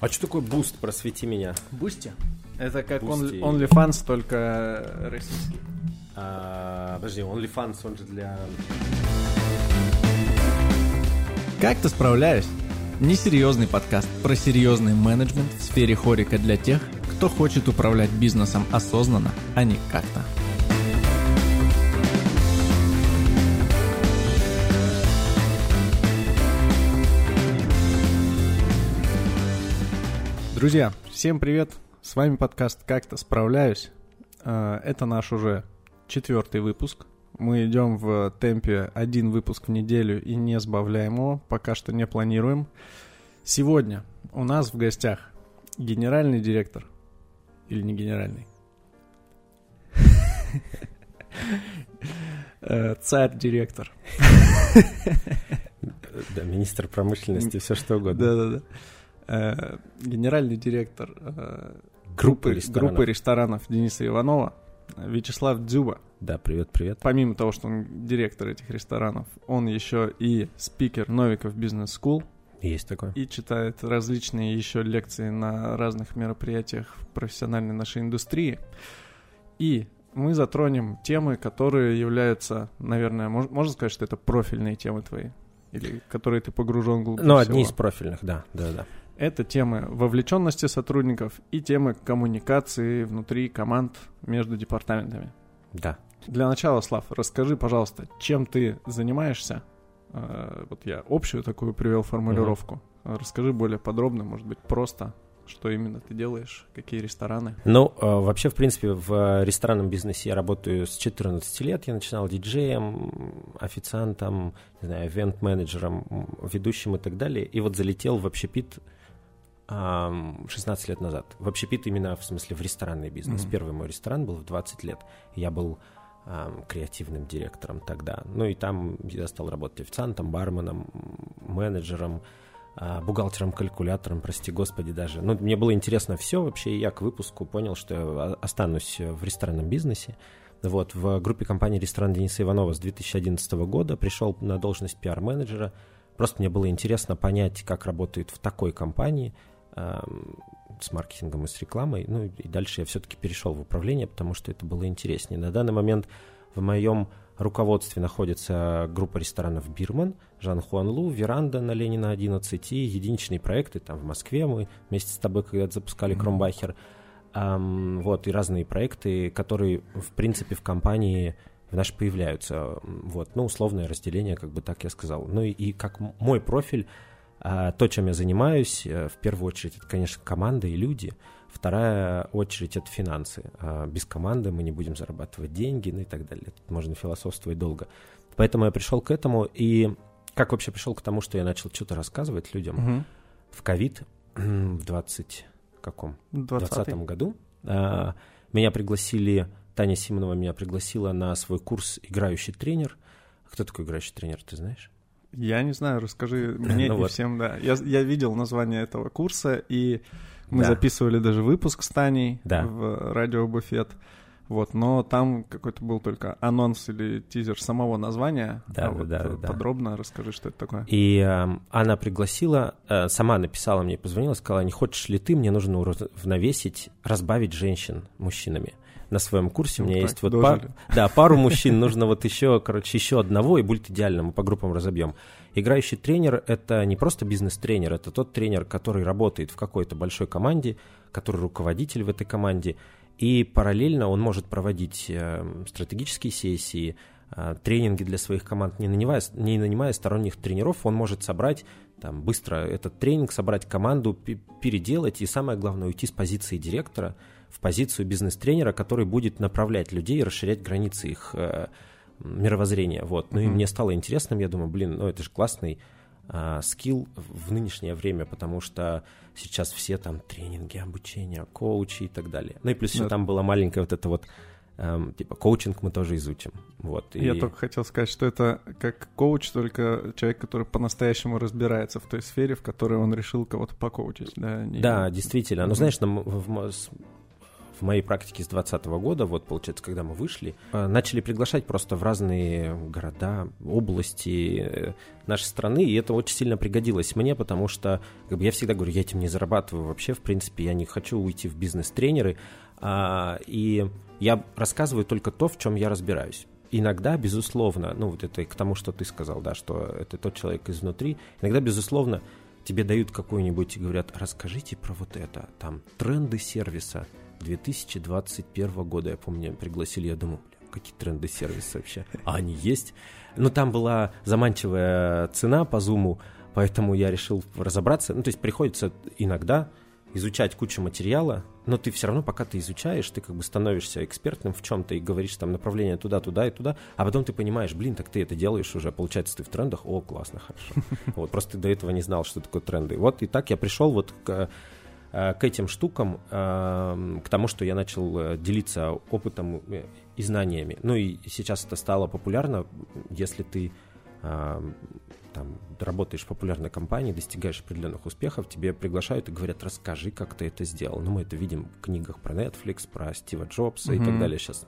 А что такое Boosty? Просвети меня. Boosty? Это как Boosty. он- OnlyFans, только российский. А, подожди, OnlyFans, он же для... Как ты справляешь? Несерьезный подкаст про серьезный менеджмент в сфере HoReCa для тех, кто хочет управлять бизнесом осознанно, а не как-то. Друзья, всем привет! С вами подкаст «Как-то справляюсь». Э, Это наш уже четвертый выпуск. Мы идем в темпе один выпуск в неделю и не сбавляем его, пока что не планируем. Сегодня у нас в гостях генеральный директор. Или не генеральный? Э, Царь-директор. Да, министр промышленности, все что угодно. Да-да-да. Э, Генеральный директор э, Группы ресторанов. группы ресторанов Дениса Иванова, Вячеслав Дзюба. Да, привет, привет. Помимо того, что он директор этих ресторанов, он еще и спикер Новиков Бизнес School Есть такое. и читает различные еще лекции на разных мероприятиях в профессиональной нашей индустрии. И мы затронем темы, которые являются, наверное, мож- можно сказать, что это профильные темы твои? Или которые ты погружен глубже Ну, всего? одни из профильных, да, да, да. Это темы вовлеченности сотрудников и темы коммуникации внутри команд между департаментами. Да. Для начала, Слав, расскажи, пожалуйста, чем ты занимаешься? Э, Вот я общую такую привел формулировку. Расскажи более подробно, может быть, просто, что именно ты делаешь, какие рестораны. Ну, э, вообще, в принципе, в ресторанном бизнесе я работаю с 14 лет. Я начинал диджеем, официантом, не знаю, ивент-менеджером, ведущим и так далее. И вот залетел в общепит 16 лет назад. В общепит именно, в смысле, в ресторанный бизнес. Мгм. Первый мой ресторан был в 20 лет. Я был ам, креативным директором тогда. Ну и там я стал работать официантом, барменом, менеджером, а, бухгалтером, калькулятором, прости господи даже. Ну, мне было интересно все вообще, и я к выпуску понял, что я останусь в ресторанном бизнесе. Вот, в группе компании «Ресторан Дениса Иванова» с 2011 года пришел на должность пиар-менеджера. Просто мне было интересно понять, как работает в такой компании с маркетингом и с рекламой. Ну, и дальше я все-таки перешел в управление, потому что это было интереснее. На данный момент в моем руководстве находится группа ресторанов «Бирман», Жан Хуан Лу, «Веранда» на Ленина 11 и единичные проекты. Там в Москве мы вместе с тобой когда-то запускали. «Кромбахер». Ам, вот, и разные проекты, которые, в принципе, в компании в нашей появляются. Вот, ну, условное разделение, как бы так я сказал. Ну, и, и как мой профиль, то, чем я занимаюсь, э, в первую очередь, это, конечно, команда и люди. Вторая очередь — это финансы. А, Без команды мы не будем зарабатывать деньги, ну и так далее. Тут можно философствовать долго. Поэтому я пришел к этому, и как вообще пришел к тому, что я начал что-то рассказывать людям Мгм. в ковид в 20 каком? 20-й. 2020 году. А, Меня пригласили, Таня Симонова меня пригласила на свой курс «Играющий тренер». А Кто такой играющий тренер, ты знаешь? Я не знаю, расскажи мне Ну и вот. всем, да. Я, я видел название этого курса, и мы Да. записывали даже выпуск с Таней Да. в радио Буфет. Вот, но там какой-то был только анонс или тизер самого названия. Да, а да, вот да, э, да. подробно расскажи, что это такое. И эм, она пригласила, э, сама написала мне, позвонила, сказала, не хочешь ли ты, мне нужно уравновесить, разбавить женщин мужчинами. На своем курсе. У Ну меня так, есть вот пар- да, пару мужчин, нужно вот еще, короче, еще одного, и будет идеально, мы по группам разобьем. Играющий тренер — это не просто бизнес-тренер, это тот тренер, который работает в какой-то большой команде, который руководитель в этой команде, и параллельно он может проводить э, стратегические сессии, э, тренинги для своих команд, не нанимая, не нанимая сторонних тренеров, он может собрать там, быстро этот тренинг, собрать команду, пе- переделать и, самое главное, уйти с позиции директора в позицию бизнес-тренера, который будет направлять людей и расширять границы их э, мировоззрения. Вот. Ну и Мгм. мне стало интересным, я думаю, блин, ну это же классный а, скилл в в нынешнее время, потому что сейчас все там тренинги, обучение, коучи и так далее. Ну и плюс еще Да. там была маленькая вот это вот эм, типа коучинг мы тоже изучим. Вот. и- Я только хотел сказать, что это как коуч, только человек, который по-настоящему разбирается в той сфере, в которой он решил кого-то покоучить. Да, не- Да, действительно. Ну, Мгм. знаешь, нам в, с- в моей практике с 2020 года, вот получается, когда мы вышли, э, начали приглашать просто в разные города, области э, нашей страны, и это очень сильно пригодилось мне, потому что как бы, я всегда говорю, я этим не зарабатываю вообще, в принципе, я не хочу уйти в бизнес-тренеры, а, и я рассказываю только то, в чем я разбираюсь. Иногда, безусловно, ну вот это к тому, что ты сказал, да, что это тот человек изнутри, иногда, безусловно, тебе дают какую-нибудь и говорят, расскажите про вот это, там, тренды сервиса 2021 года, я помню, пригласили, я думаю, какие тренды сервиса вообще, а они есть? Ну, там была заманчивая цена по зуму, поэтому я решил разобраться, ну, то есть приходится иногда изучать кучу материала, но ты все равно, пока ты изучаешь, ты как бы становишься экспертным в чем-то и говоришь там направление туда, туда и туда, а потом ты понимаешь, блин, так ты это делаешь уже, получается, ты в трендах, о, классно, хорошо. Вот, просто ты до этого не знал, что такое тренды. Вот и так я пришел вот к, к этим штукам, э, к тому, что я начал э, делиться опытом и знаниями. Ну и сейчас это стало популярно, если ты там, работаешь в популярной компании, достигаешь определенных успехов, тебе приглашают и говорят, расскажи, как ты это сделал. Ну, мы это видим в книгах про Netflix, про Стива Джобса mm-hmm. и так далее. Сейчас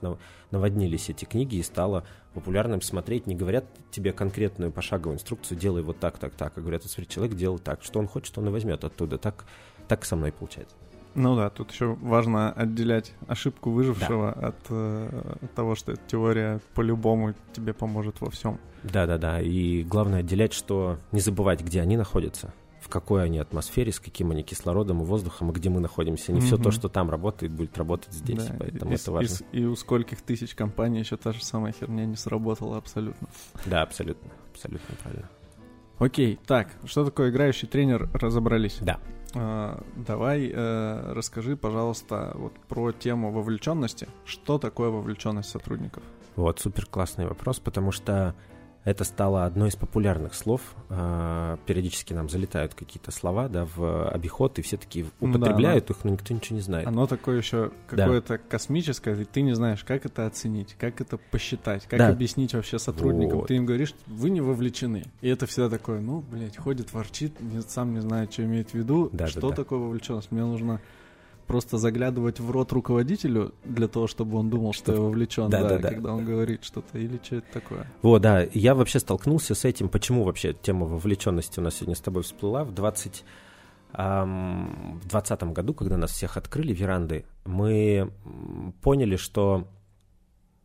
наводнились эти книги и стало популярным смотреть. Не говорят тебе конкретную пошаговую инструкцию, делай вот так, так, так. А говорят, смотри, человек делал так. Что он хочет, он и возьмет оттуда. Так, так со мной получается. Ну да, тут еще важно отделять ошибку выжившего да. от э, того, что эта теория по-любому тебе поможет во всем. Да-да-да, и главное отделять, что не забывать, где они находятся, в какой они атмосфере, с каким они кислородом и воздухом, и где мы находимся. Не mm-hmm. все то, что там работает, будет работать здесь, да, поэтому и, это важно. И, и у скольких тысяч компаний еще та же самая херня не сработала абсолютно. Да, абсолютно, абсолютно правильно. Окей, так, что такое играющий тренер, разобрались. Да. А, давай э, расскажи, пожалуйста, вот про тему вовлеченности. Что такое вовлеченность сотрудников? Вот, супер классный вопрос, потому что это стало одной из популярных слов. А, периодически нам залетают какие-то слова да, в обиход, и все таки употребляют да, их, но никто ничего не знает. Оно такое еще какое-то да. космическое, и ты не знаешь, как это оценить, как это посчитать, как да. объяснить вообще сотрудникам. Вот. Ты им говоришь, вы не вовлечены. И это всегда такое, ну, блядь, ходит, ворчит, не, сам не знает, что имеет в виду. Да, что да, да. такое вовлеченность? Мне нужно просто заглядывать в рот руководителю для того, чтобы он думал, что, что я вовлечен, да, да, да, да, когда он говорит что-то, или что это такое. Вот, да, я вообще столкнулся с этим, почему вообще тема вовлеченности у нас сегодня с тобой всплыла. В 20 в 2020 году, когда нас всех открыли веранды, мы поняли, что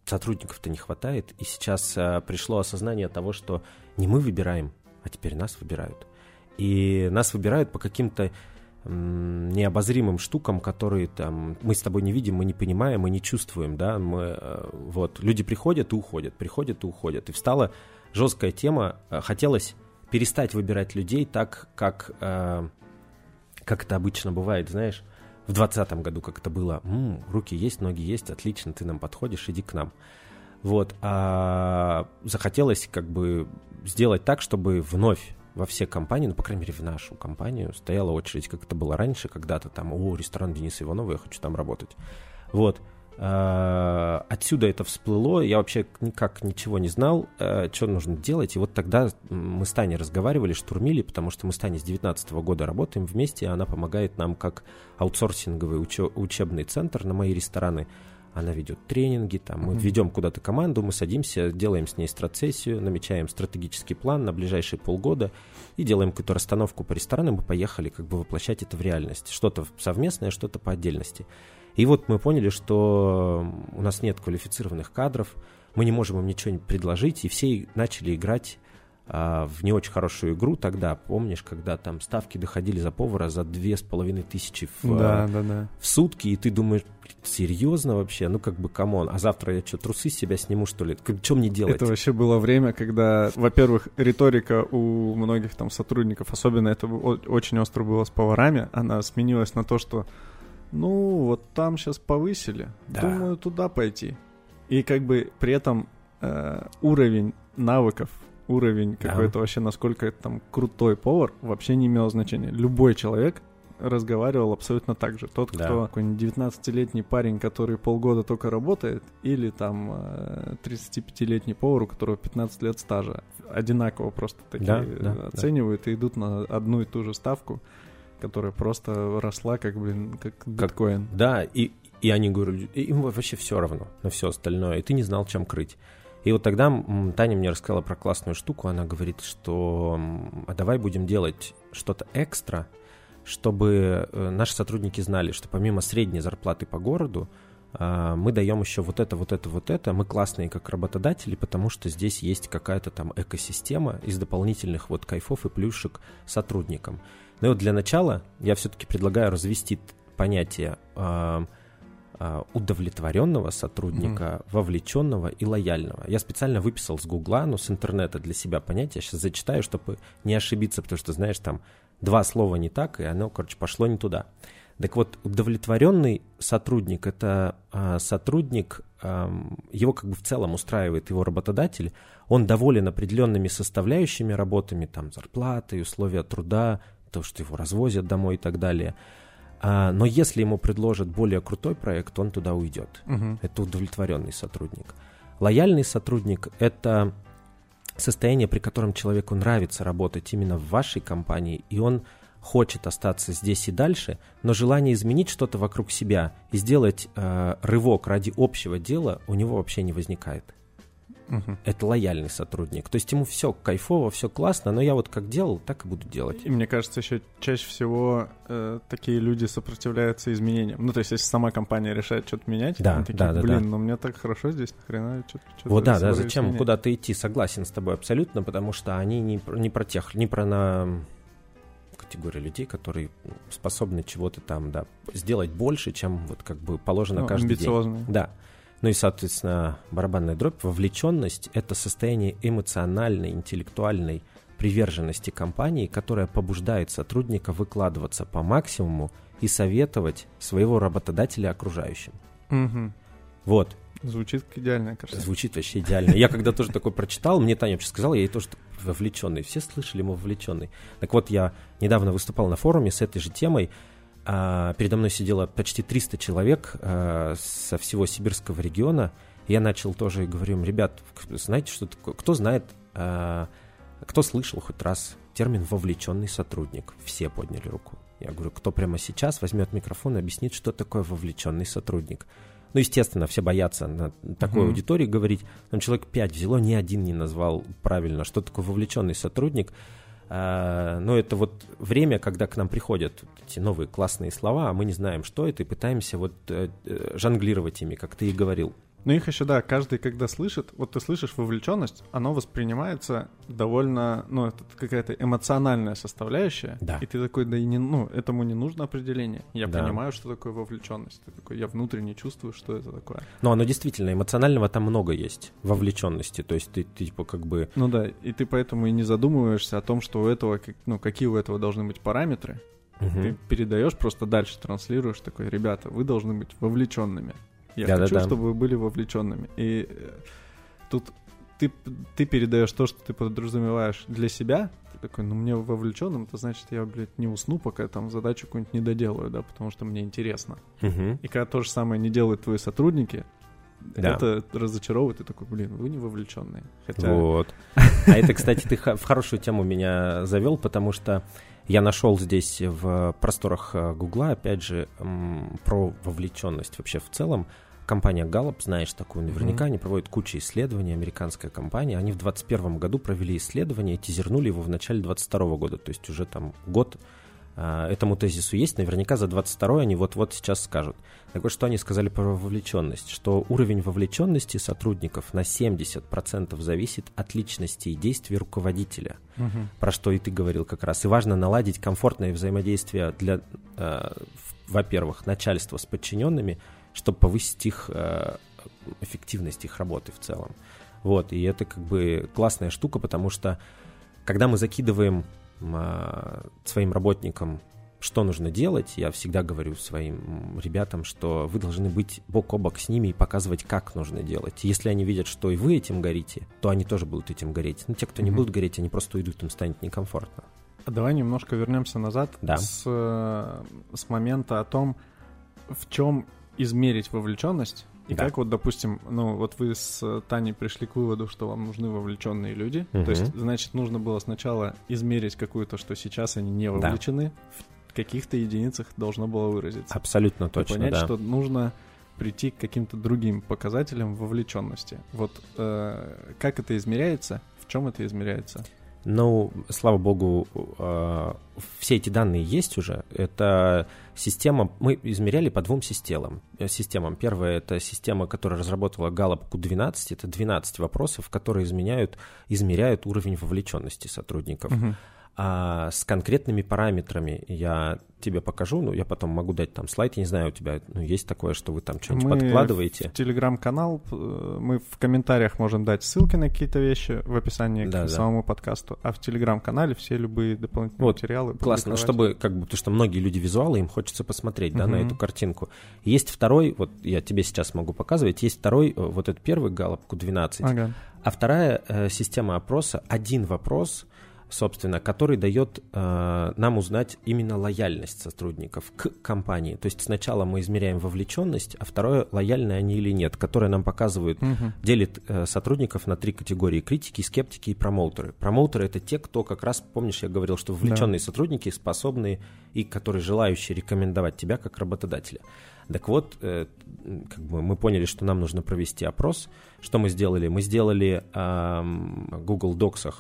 сотрудников-то не хватает, и сейчас а, пришло осознание того, что не мы выбираем, а теперь нас выбирают. И нас выбирают по каким-то необозримым штукам, которые там мы с тобой не видим, мы не понимаем, мы не чувствуем, да, мы э, вот. Люди приходят и уходят, приходят и уходят, и встала жесткая тема, э, хотелось перестать выбирать людей так, как э, как это обычно бывает, знаешь, в двадцатом году, как это было, М, руки есть, ноги есть, отлично, ты нам подходишь, иди к нам. Вот, а захотелось как бы сделать так, чтобы вновь во все компании, ну, по крайней мере, в нашу компанию стояла очередь, как это было раньше, когда-то там, о, ресторан Дениса Иванова, я хочу там работать. Вот. А, отсюда это всплыло, я вообще никак ничего не знал, а, что нужно делать, и вот тогда мы с Таней разговаривали, штурмили, потому что мы с Таней с 2019 года работаем вместе, и она помогает нам как аутсорсинговый учебный центр на мои рестораны, она ведет тренинги, там, мы ведем куда-то команду, мы садимся, делаем с ней страцессию, намечаем стратегический план на ближайшие полгода и делаем какую-то расстановку по ресторанам и поехали как бы воплощать это в реальность. Что-то совместное, что-то по отдельности. И вот мы поняли, что у нас нет квалифицированных кадров, мы не можем им ничего предложить, и все начали играть в не очень хорошую игру тогда, помнишь, когда там ставки доходили за повара за две с половиной тысячи в, да, да, да. в сутки, и ты думаешь, серьезно вообще? Ну как бы, come on, а завтра я что, трусы с себя сниму, что ли? Что мне делать? Это вообще было время, когда, во-первых, риторика у многих там сотрудников, особенно это очень остро было с поварами, она сменилась на то, что ну, вот там сейчас повысили, да. думаю, туда пойти. И как бы при этом э, уровень навыков уровень какой-то да. вообще, насколько это там крутой повар, вообще не имел значения. Любой человек разговаривал абсолютно так же. Тот, да. кто какой-нибудь 19-летний парень, который полгода только работает, или там 35-летний э, повар, у которого 15 лет стажа. Одинаково просто такие да, да, оценивают да. и идут на одну и ту же ставку, которая просто росла как, блин, как биткоин. Как, да, и, И они говорят, им вообще все равно на все остальное, и ты не знал, чем крыть. И вот тогда Таня мне рассказала про классную штуку. Она говорит, что а давай будем делать что-то экстра, чтобы э, наши сотрудники знали, что помимо средней зарплаты по городу, а, мы даем еще вот это, вот это, вот это. Мы классные как работодатели, потому что здесь есть какая-то там экосистема из дополнительных вот кайфов и плюшек сотрудникам. Но вот для начала я все-таки предлагаю развести понятие э, удовлетворенного сотрудника, mm-hmm. вовлеченного и лояльного. Я специально выписал с Гугла, ну, с интернета для себя понятие. Сейчас зачитаю, чтобы не ошибиться, потому что, знаешь, там два слова не так, и оно, короче, пошло не туда. Так вот, удовлетворенный сотрудник – это э, сотрудник, э, его как бы в целом устраивает его работодатель, он доволен определенными составляющими работами, там, зарплатой, условия труда, то, что его развозят домой и так далее. А, но если ему предложат более крутой проект, он туда уйдет. Угу. Это удовлетворенный сотрудник. Лояльный сотрудник – это состояние, при котором человеку нравится работать именно в вашей компании, и он хочет остаться здесь и дальше, но желание изменить что-то вокруг себя и сделать э, рывок ради общего дела у него вообще не возникает. Угу. Это лояльный сотрудник. То есть ему все кайфово, все классно, но я вот как делал, так и буду делать. И мне кажется, еще чаще всего э, такие люди сопротивляются изменениям. Ну, то есть, если сама компания решает что-то менять, да, они такие, да, да, блин, да. ну мне так хорошо здесь, нахрена что-то Вот да, да, зачем куда-то идти, согласен с тобой абсолютно, потому что они не, не про тех, не про на категория людей, которые способны чего-то там, да, сделать больше, чем вот как бы положено ну, каждый амбициозные. день. Да. Ну и, соответственно, барабанная дробь, вовлеченность — это состояние эмоциональной, интеллектуальной приверженности компании, которая побуждает сотрудника выкладываться по максимуму и советовать своего работодателя окружающим. Угу. Вот. Звучит идеально, кажется. Звучит вообще идеально. Я когда тоже такой прочитал, мне Таня вообще сказала, я ей тоже вовлеченный. Все слышали, мы вовлеченный. Так вот, я недавно выступал на форуме с этой же темой. А, передо мной сидело почти 300 человек а, со всего сибирского региона. Я начал тоже и говорю им, ребят, знаете, что такое? Кто знает, а, кто слышал хоть раз термин «вовлеченный сотрудник»? Все подняли руку. Я говорю, кто прямо сейчас возьмет микрофон и объяснит, что такое вовлеченный сотрудник. Ну, естественно, все боятся на такой mm-hmm. аудитории говорить. Там человек пять взяло, ни один не назвал правильно, что такое вовлеченный сотрудник. А, но это вот время, когда к нам приходят эти новые классные слова, а мы не знаем, что это, и пытаемся вот э, э, жонглировать ими, как ты и говорил. Ну их еще, да, каждый, когда слышит, вот ты слышишь вовлеченность, оно воспринимается довольно, ну, это какая-то эмоциональная составляющая. Да. И ты такой, да и не, ну, этому не нужно определение. Я да. понимаю, что такое вовлеченность. Ты такой, я внутренне чувствую, что это такое. Ну, оно действительно, эмоционального там много есть, вовлеченности. То есть ты, ты типа как бы... Ну да, и ты поэтому и не задумываешься о том, что у этого, ну, какие у этого должны быть параметры. Угу. Ты передаешь, просто дальше транслируешь такой, ребята, вы должны быть вовлеченными. Я да, хочу, да, да. чтобы вы были вовлеченными. И э, тут ты, ты передаешь то, что ты подразумеваешь для себя. Ты такой, ну мне вовлеченным, это значит, я, блядь, не усну, пока я там задачу какую-нибудь не доделаю, да, потому что мне интересно. Угу. И когда то же самое не делают твои сотрудники, да. это разочаровывает, ты такой, блин, вы не вовлеченные. Хотя... Вот. А это, кстати, ты в хорошую тему меня завел, потому что я нашел здесь в просторах э, Гугла, опять же, про вовлеченность вообще в целом. Компания Gallup, знаешь такую, наверняка, mm-hmm. они проводят кучу исследований, американская компания. Они в 2021 году провели исследование и тизернули его в начале 2022 года, то есть уже там год а, этому тезису есть, наверняка за 22 они вот-вот сейчас скажут. Так вот, что они сказали про вовлеченность? Что уровень вовлеченности сотрудников на 70% зависит от личности и действий руководителя. Угу. Про что и ты говорил как раз. И важно наладить комфортное взаимодействие для, э, во-первых, начальства с подчиненными – чтобы повысить их э, эффективность их работы в целом. Вот, и это как бы классная штука, потому что когда мы закидываем э, своим работникам, что нужно делать, я всегда говорю своим ребятам, что вы должны быть бок о бок с ними и показывать, как нужно делать. Если они видят, что и вы этим горите, то они тоже будут этим гореть. Но те, кто не mm-hmm. будут гореть, они просто уйдут, им станет некомфортно. А давай немножко вернемся назад да. с, э, с момента о том, в чем измерить вовлеченность. И да. как вот, допустим, ну вот вы с Таней пришли к выводу, что вам нужны вовлеченные люди. Угу. То есть, значит, нужно было сначала измерить какую-то, что сейчас они не вовлечены. Да. каких-то единицах должно было выразиться. Абсолютно точно, И понять, да. что нужно прийти к каким-то другим показателям вовлеченности. Вот э, как это измеряется? В чем это измеряется? Ну, слава богу, э, все эти данные есть уже. Это система, мы измеряли по двум системам. э, системам. Первая — это система, которая разработала Gallup Q12. Это 12 вопросов, которые изменяют, измеряют уровень вовлеченности сотрудников. Мгм. А с конкретными параметрами я тебе покажу, ну, я потом могу дать там слайд, я не знаю, у тебя ну, есть такое, что вы там что-нибудь Мы подкладываете? В телеграм-канал э, мы в комментариях можем дать ссылки на какие-то вещи в описании Да, к да. самому подкасту, а в телеграм-канале все любые дополнительные Вот, материалы. Классно, публиковать. чтобы, как бы, потому что многие люди визуалы, им хочется посмотреть, да, на эту картинку. Есть второй, вот я тебе сейчас могу показывать, есть второй, э, вот этот первый Gallup Q12, Ага. а вторая э, система опроса, один вопрос, собственно, который дает э, нам узнать именно лояльность сотрудников к компании. То есть сначала мы измеряем вовлеченность, а второе, лояльны они или нет, которое нам показывают Мгм. делит э, сотрудников на три категории: критики, скептики и промоутеры. Промоутеры это те, кто как раз, помнишь, я говорил, что вовлеченные сотрудники, способные и которые желающие рекомендовать тебя как работодателя. Так вот, э, как бы мы поняли, что нам нужно провести опрос. Что мы сделали? Мы сделали в Google Docs А,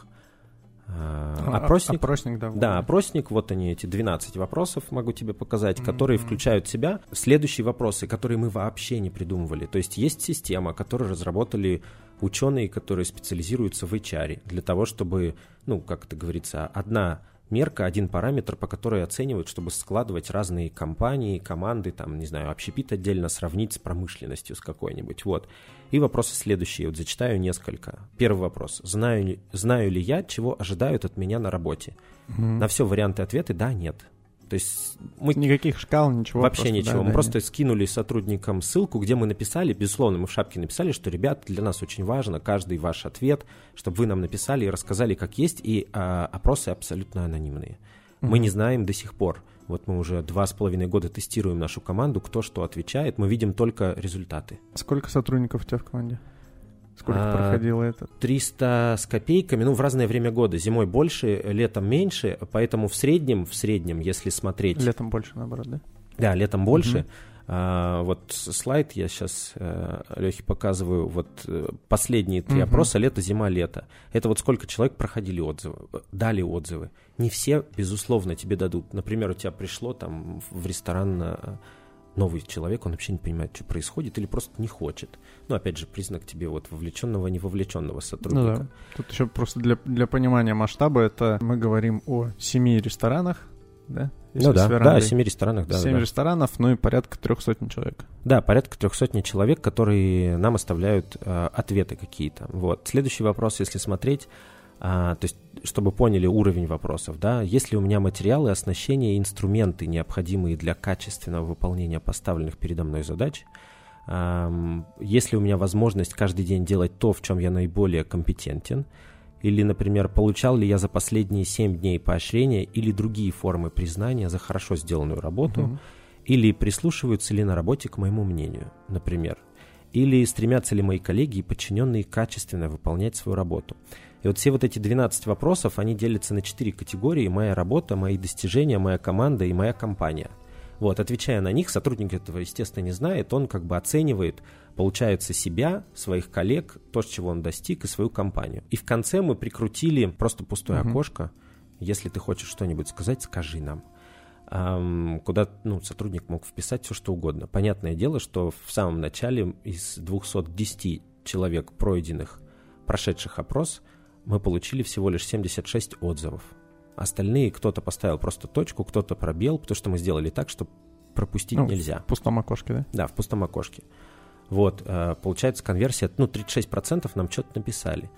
опросник. Опросник, да. Да, опросник, вот они, эти 12 вопросов могу тебе показать, Мгм. которые включают в себя следующие вопросы, которые мы вообще не придумывали. То есть есть система, которую разработали ученые, которые специализируются в HR, для того, чтобы, ну, как это говорится, одна мерка, один параметр, по которой оценивают, чтобы складывать разные компании, команды, там, не знаю, общепит отдельно сравнить с промышленностью с какой-нибудь. Вот. И вопросы следующие. Вот зачитаю несколько. Первый вопрос. Знаю, знаю ли я, чего ожидают от меня на работе? Мгм. На все варианты ответы да, нет. То есть мы Никаких шкал, ничего. вообще просто, ничего. да, мы да, просто скинули сотрудникам ссылку, где мы написали, безусловно, мы в шапке написали, что, ребят, для нас очень важно каждый ваш ответ, чтобы вы нам написали и рассказали, как есть, и а, опросы абсолютно анонимные. Мы Мгм. не знаем до сих пор. Вот мы уже два с половиной года тестируем нашу команду, кто что отвечает, мы видим только результаты. Сколько сотрудников у тебя в команде? Сколько А, проходило это? 300 с копейками, ну, в разное время года. Зимой больше, летом меньше, поэтому в среднем, в среднем, если смотреть... Летом больше, наоборот, да? Да, летом больше. А, вот слайд я сейчас Лехе показываю. Вот э, последние три опроса лето, зима, лето. Это вот сколько человек проходили отзывы, э, дали отзывы. Не все, безусловно, тебе дадут. Например, у тебя пришло там в ресторан э, новый человек, он вообще не понимает, что происходит, или просто не хочет. Ну, опять же, признак тебе вот вовлеченного, невовлеченного сотрудника. Ну да. Тут еще просто для, для понимания масштаба, это мы говорим о семи ресторанах, да? Если Ну да, да, семи ресторанах, да. Семь да. ресторанов, ну и порядка трех сотен человек. Да, порядка трех сотни человек, которые нам оставляют э, ответы какие-то. Вот. Следующий вопрос, если смотреть, а, то есть, чтобы поняли уровень вопросов, да, есть ли у меня материалы, оснащения и инструменты, необходимые для качественного выполнения поставленных передо мной задач, Ам, есть ли у меня возможность каждый день делать то, в чем я наиболее компетентен, или, например, получал ли я за последние 7 дней поощрения или другие формы признания за хорошо сделанную работу, Мгм. или прислушиваются ли на работе к моему мнению, например. Или стремятся ли мои коллеги и подчиненные качественно выполнять свою работу. И вот все вот эти 12 вопросов, они делятся на 4 категории. Моя работа, мои достижения, моя команда и моя компания. Вот, отвечая на них, сотрудник этого, естественно, не знает, он как бы оценивает, получается, себя, своих коллег, то, чего он достиг, и свою компанию. И в конце мы прикрутили просто пустое Мгм. окошко. Если ты хочешь что-нибудь сказать, скажи нам ам, куда ну, сотрудник мог вписать все, что угодно. Понятное дело, что в самом начале из 210 человек, пройденных, прошедших опрос, мы получили всего лишь 76 отзывов. Остальные кто-то поставил просто точку, кто-то пробел, потому что мы сделали так, что пропустить Ну, нельзя. В пустом окошке, да? Да, в пустом окошке. Вот, э, получается, конверсия, ну, 36% нам что-то написали.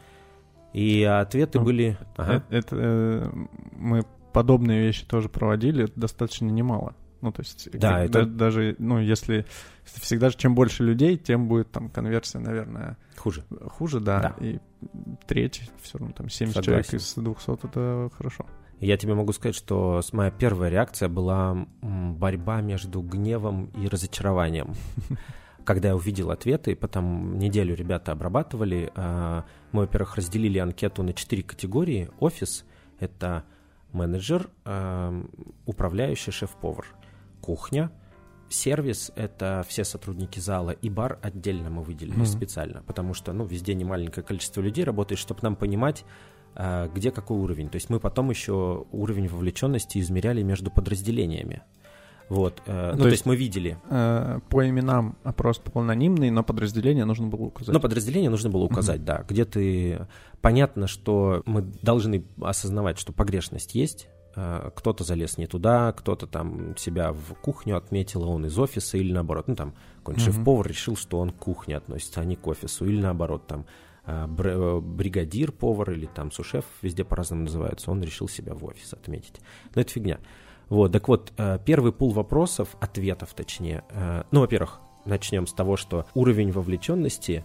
И ответы Ну, были... Ага. Э- Это, э, мы подобные вещи тоже проводили, это достаточно немало. Ну, то есть, Да, как- это- да- даже, ну, если всегда же чем больше людей, тем будет там конверсия, наверное, Хуже. хуже, да. Да. И треть, все равно там 70 Согласен. человек из 200 это хорошо. Я тебе могу сказать, что моя первая реакция была борьба между гневом и разочарованием. Когда я увидел ответы, потом неделю ребята обрабатывали, а, мы, во-первых, разделили анкету на четыре категории. Офис — это менеджер, э, управляющий, шеф-повар. Кухня, сервис — это все сотрудники зала, и бар отдельно мы выделили mm-hmm. специально, потому что, ну, везде не маленькое количество людей работает, чтобы нам понимать, э, где какой уровень. То есть мы потом еще уровень вовлеченности измеряли между подразделениями. Вот, э, ну, то, то есть мы видели. Э, по именам опрос был анонимный, но подразделение нужно было указать. Но подразделение нужно было указать, mm-hmm. да. Где ты... Понятно, что мы должны осознавать, что погрешность есть, кто-то залез не туда, кто-то там себя в кухню отметил, он из офиса, или наоборот, ну там какой-нибудь mm-hmm. шеф-повар решил, что он к кухне относится, а не к офису, или наоборот, там э, бригадир повар или там сушеф, везде по-разному называются, он решил себя в офис отметить. Но это фигня. Вот, так вот, э, первый пул вопросов, ответов точнее, э, ну, во-первых, начнем с того, что уровень вовлеченности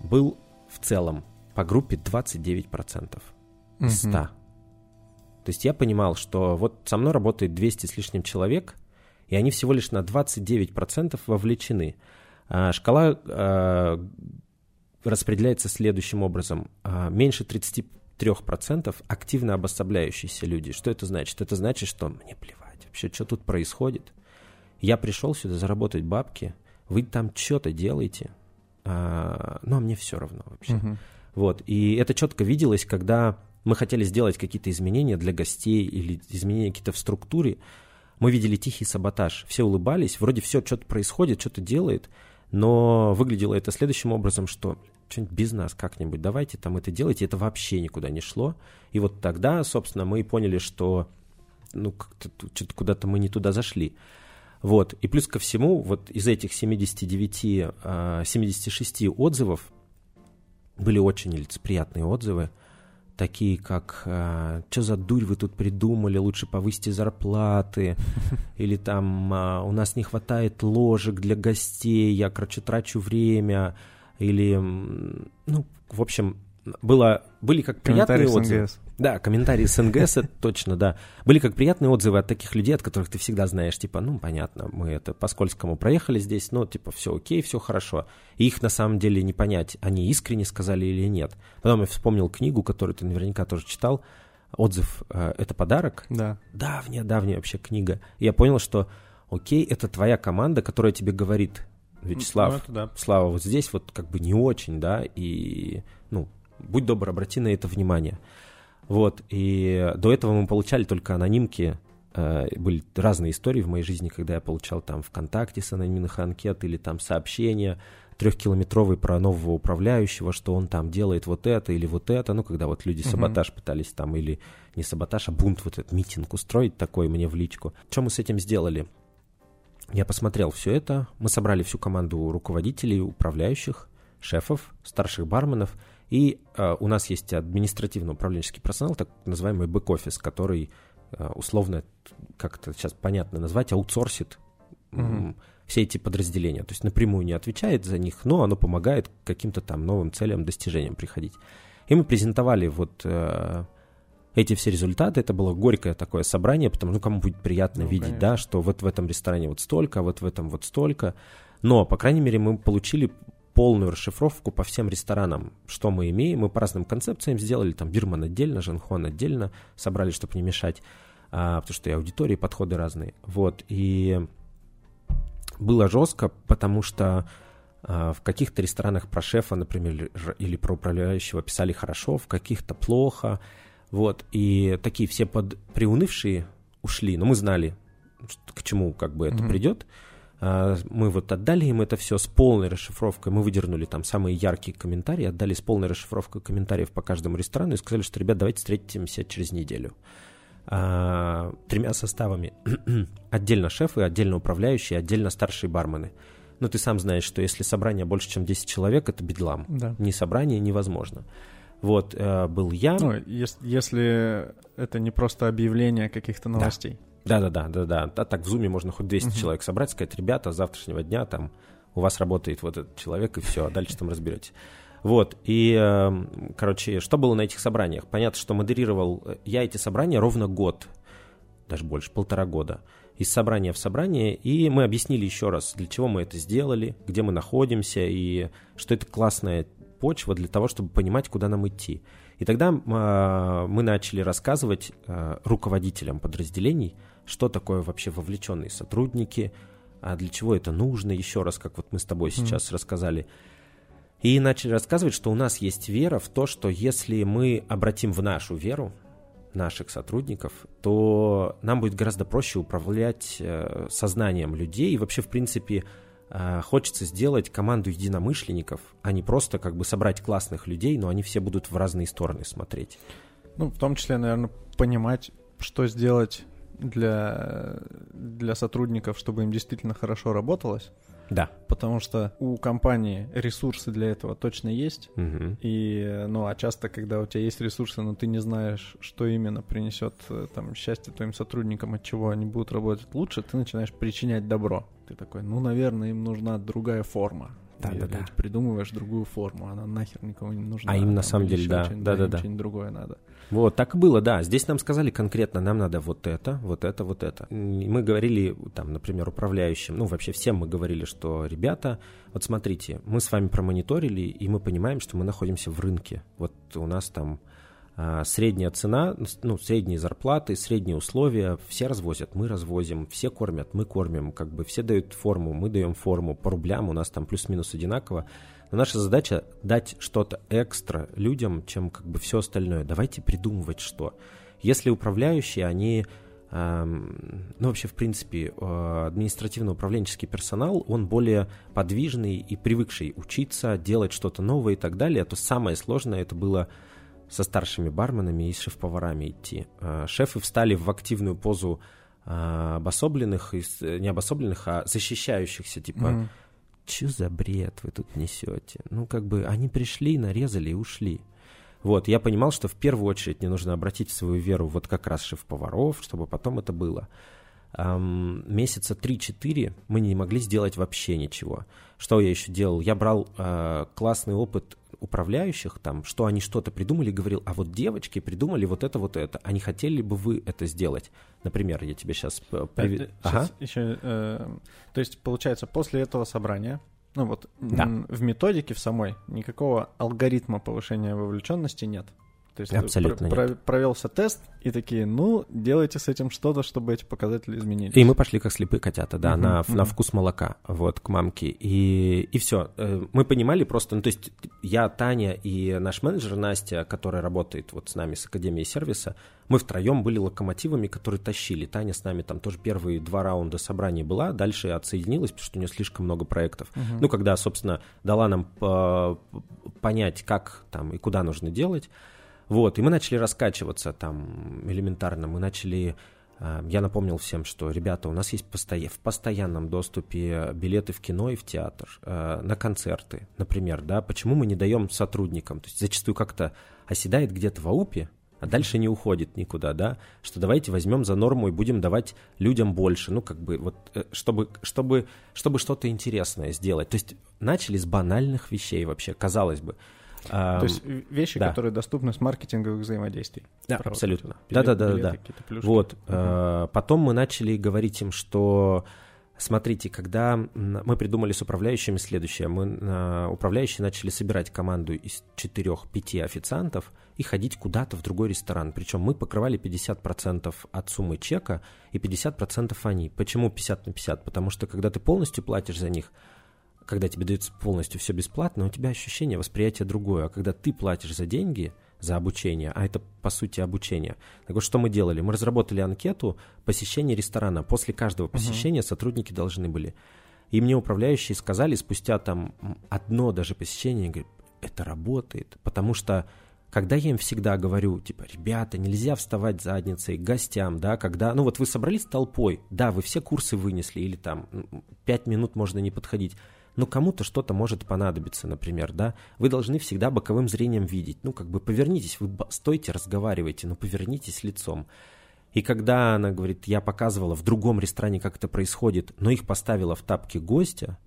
был в целом по группе 29% из 100. То есть я понимал, что вот со мной работает 200 с лишним человек, и они всего лишь на 29% вовлечены. А шкала э, распределяется следующим образом. А, меньше 33% активно обособляющиеся люди. Что это значит? Это значит, что мне плевать вообще, что тут происходит. Я пришел сюда заработать бабки, вы там что-то делаете, а, а мне все равно вообще. Uh-huh. Вот, и это четко виделось, когда мы хотели сделать какие-то изменения для гостей или изменения какие-то в структуре, мы видели тихий саботаж. Все улыбались, вроде все что-то происходит, что-то делает, но выглядело это следующим образом, что что-нибудь без нас как-нибудь, давайте там это делайте, это вообще никуда не шло. И вот тогда, собственно, мы поняли, что ну, как-то что-то куда-то мы не туда зашли. Вот. И плюс ко всему, вот из этих 79, 76 а, отзывов были очень лицеприятные отзывы, такие как а, «Что за дурь вы тут придумали, лучше повысьте зарплаты», или там а, «У нас не хватает ложек для гостей, я, короче, трачу время», или, ну, в общем, было, были как приятные отзывы. СНГС. Да, комментарии с НГС, это точно, да. Были как приятные отзывы от таких людей, от которых ты всегда знаешь, типа, ну, понятно, мы это по скользкому проехали здесь, ну, типа, все окей, все хорошо. И их на самом деле не понять, они искренне сказали или нет. Потом я вспомнил книгу, которую ты наверняка тоже читал, отзыв э, «Это подарок». Да. Давняя, давняя вообще книга. И я понял, что окей, это твоя команда, которая тебе говорит, Вячеслав, ну, да. Слава, вот здесь вот как бы не очень, да, и, будь добр, обрати на это внимание. Вот, и до этого мы получали только анонимки, э, были разные истории в моей жизни, когда я получал там ВКонтакте с анонимных анкет или там сообщения трехкилометровый про нового управляющего, что он там делает вот это или вот это, ну, когда вот люди саботаж uh-huh. пытались там, или не саботаж, а бунт, вот этот митинг устроить такой мне в личку. Что мы с этим сделали? Я посмотрел все это, мы собрали всю команду руководителей, управляющих, шефов, старших барменов – и э, у нас есть административно-управленческий персонал, так называемый бэк-офис, который э, условно, как это сейчас понятно назвать, аутсорсит mm-hmm. все эти подразделения. То есть напрямую не отвечает за них, но оно помогает каким-то там новым целям, достижениям приходить. И мы презентовали вот э, эти все результаты. Это было горькое такое собрание, потому что ну, кому будет приятно ну, видеть, конечно. да, что вот в этом ресторане вот столько, а вот в этом вот столько. Но, по крайней мере, мы получили полную расшифровку по всем ресторанам, что мы имеем. Мы по разным концепциям сделали, там Бирман отдельно, Жанхон отдельно, собрали, чтобы не мешать, а, потому что и аудитории, подходы разные. Вот, и было жестко, потому что а, в каких-то ресторанах про шефа, например, или про управляющего писали хорошо, в каких-то плохо. Вот, и такие все под приунывшие ушли, но мы знали, к чему как бы это mm-hmm. придет. А, мы вот отдали им это все с полной расшифровкой, мы выдернули там самые яркие комментарии, отдали с полной расшифровкой комментариев по каждому ресторану и сказали, что, ребят, давайте встретимся через неделю. А, тремя составами. отдельно шефы, отдельно управляющие, отдельно старшие бармены. Но ты сам знаешь, что если собрание больше, чем 10 человек, это бедлам. Да. Ни собрание невозможно. Вот, э, был я. Ну, если, если это не просто объявление каких-то новостей. Да. Да-да-да, да-да. А так в Зуме можно хоть 200 uh-huh. человек собрать, сказать, ребята, с завтрашнего дня там у вас работает вот этот человек, и все, а дальше там разберетесь. Вот, и, эм, короче, что было на этих собраниях? Понятно, что модерировал я эти собрания ровно год, даже больше, полтора года, из собрания в собрание, и мы объяснили еще раз, для чего мы это сделали, где мы находимся, и что это классная почва для того, чтобы понимать, куда нам идти. И тогда э, мы начали рассказывать э, руководителям подразделений, что такое вообще вовлеченные сотрудники, а для чего это нужно, еще раз, как вот мы с тобой сейчас mm. рассказали. И начали рассказывать, что у нас есть вера в то, что если мы обратим в нашу веру наших сотрудников, то нам будет гораздо проще управлять э, сознанием людей и вообще, в принципе, э, хочется сделать команду единомышленников, а не просто как бы собрать классных людей, но они все будут в разные стороны смотреть. Ну, в том числе, наверное, понимать, что сделать для, для сотрудников, чтобы им действительно хорошо работалось. Да. Потому что у компании ресурсы для этого точно есть. Угу. И, ну, а часто, когда у тебя есть ресурсы, но ты не знаешь, что именно принесет э, там счастье твоим сотрудникам, от чего они будут работать лучше, ты начинаешь причинять добро. Ты такой, ну, наверное, им нужна другая форма. Да, и, да, да. Придумываешь другую форму, она нахер никому не нужна. А им на самом деле, да, да, да, да. Что-нибудь другое надо. Вот, так было, да. Здесь нам сказали конкретно, нам надо вот это, вот это, вот это. И мы говорили, там, например, управляющим, ну, вообще всем мы говорили, что, ребята, вот смотрите, мы с вами промониторили, и мы понимаем, что мы находимся в рынке. Вот у нас там а, средняя цена, ну, средние зарплаты, средние условия, все развозят, мы развозим, все кормят, мы кормим, как бы все дают форму, мы даем форму, по рублям у нас там плюс-минус одинаково. Но наша задача дать что-то экстра людям, чем как бы все остальное. Давайте придумывать что. Если управляющие, они ну, вообще, в принципе, э, административно-управленческий персонал, он более подвижный и привыкший учиться, делать что-то новое и так далее, то самое сложное это было со старшими барменами и с шеф-поварами идти. Э, шефы встали в активную позу э, обособленных, не обособленных, а защищающихся, типа, mm что за бред вы тут несете? Ну, как бы они пришли, нарезали и ушли. Вот, я понимал, что в первую очередь мне нужно обратить свою веру вот как раз шеф-поваров, чтобы потом это было. Эм, месяца 3-4 мы не могли сделать вообще ничего. Что я еще делал? Я брал э, классный опыт управляющих, там, что они что-то придумали, говорил, а вот девочки придумали вот это, вот это. А не хотели бы вы это сделать? Например, я тебе сейчас... Э, ага. еще, э, то есть, получается, после этого собрания, ну вот, да. в методике в самой никакого алгоритма повышения вовлеченности нет. То есть Абсолютно про- нет. провелся тест, и такие, ну, делайте с этим что-то, чтобы эти показатели изменились. И мы пошли как слепые котята, да, uh-huh, на, uh-huh. на вкус молока, вот, к мамке. И, и все. Э, мы понимали просто, ну, то есть я, Таня и наш менеджер Настя, которая работает вот с нами с Академией сервиса, мы втроем были локомотивами, которые тащили. Таня с нами там тоже первые два раунда собраний была, дальше отсоединилась, потому что у нее слишком много проектов. Uh-huh. Ну, когда, собственно, дала нам понять, как там и куда нужно делать, вот, и мы начали раскачиваться там элементарно, мы начали... А, я напомнил всем, что, ребята, у нас есть постоя... в постоянном доступе билеты в кино и в театр, а, на концерты, например, да, почему мы не даем сотрудникам, то есть зачастую как-то оседает где-то в АУПе, а дальше не уходит никуда, да, что давайте возьмем за норму и будем давать людям больше, ну, как бы, вот, э, чтобы, чтобы, чтобы что-то интересное сделать. То есть начали с банальных вещей вообще, казалось бы. То есть вещи, да. которые доступны с маркетинговых взаимодействий. Да, Про абсолютно. Да-да-да. да. Вот. Угу. Потом мы начали говорить им, что Смотрите, когда мы придумали с управляющими следующее, мы а, управляющие начали собирать команду из 4-5 официантов и ходить куда-то в другой ресторан. Причем мы покрывали 50% от суммы чека и 50% они. Почему 50 на 50? Потому что когда ты полностью платишь за них, когда тебе дается полностью все бесплатно, у тебя ощущение, восприятие другое. А когда ты платишь за деньги, за обучение, а это по сути обучение. Так вот, что мы делали? Мы разработали анкету посещения ресторана. После каждого посещения uh-huh. сотрудники должны были. И мне управляющие сказали спустя там одно даже посещение, говорят, это работает, потому что когда я им всегда говорю, типа, ребята, нельзя вставать задницей к гостям, да, когда, ну вот вы собрались толпой, да, вы все курсы вынесли, или там пять минут можно не подходить, но кому-то что-то может понадобиться, например, да, вы должны всегда боковым зрением видеть, ну, как бы повернитесь, вы стойте, разговаривайте, но повернитесь лицом. И когда она говорит, я показывала в другом ресторане, как это происходит, но их поставила в тапки гостя,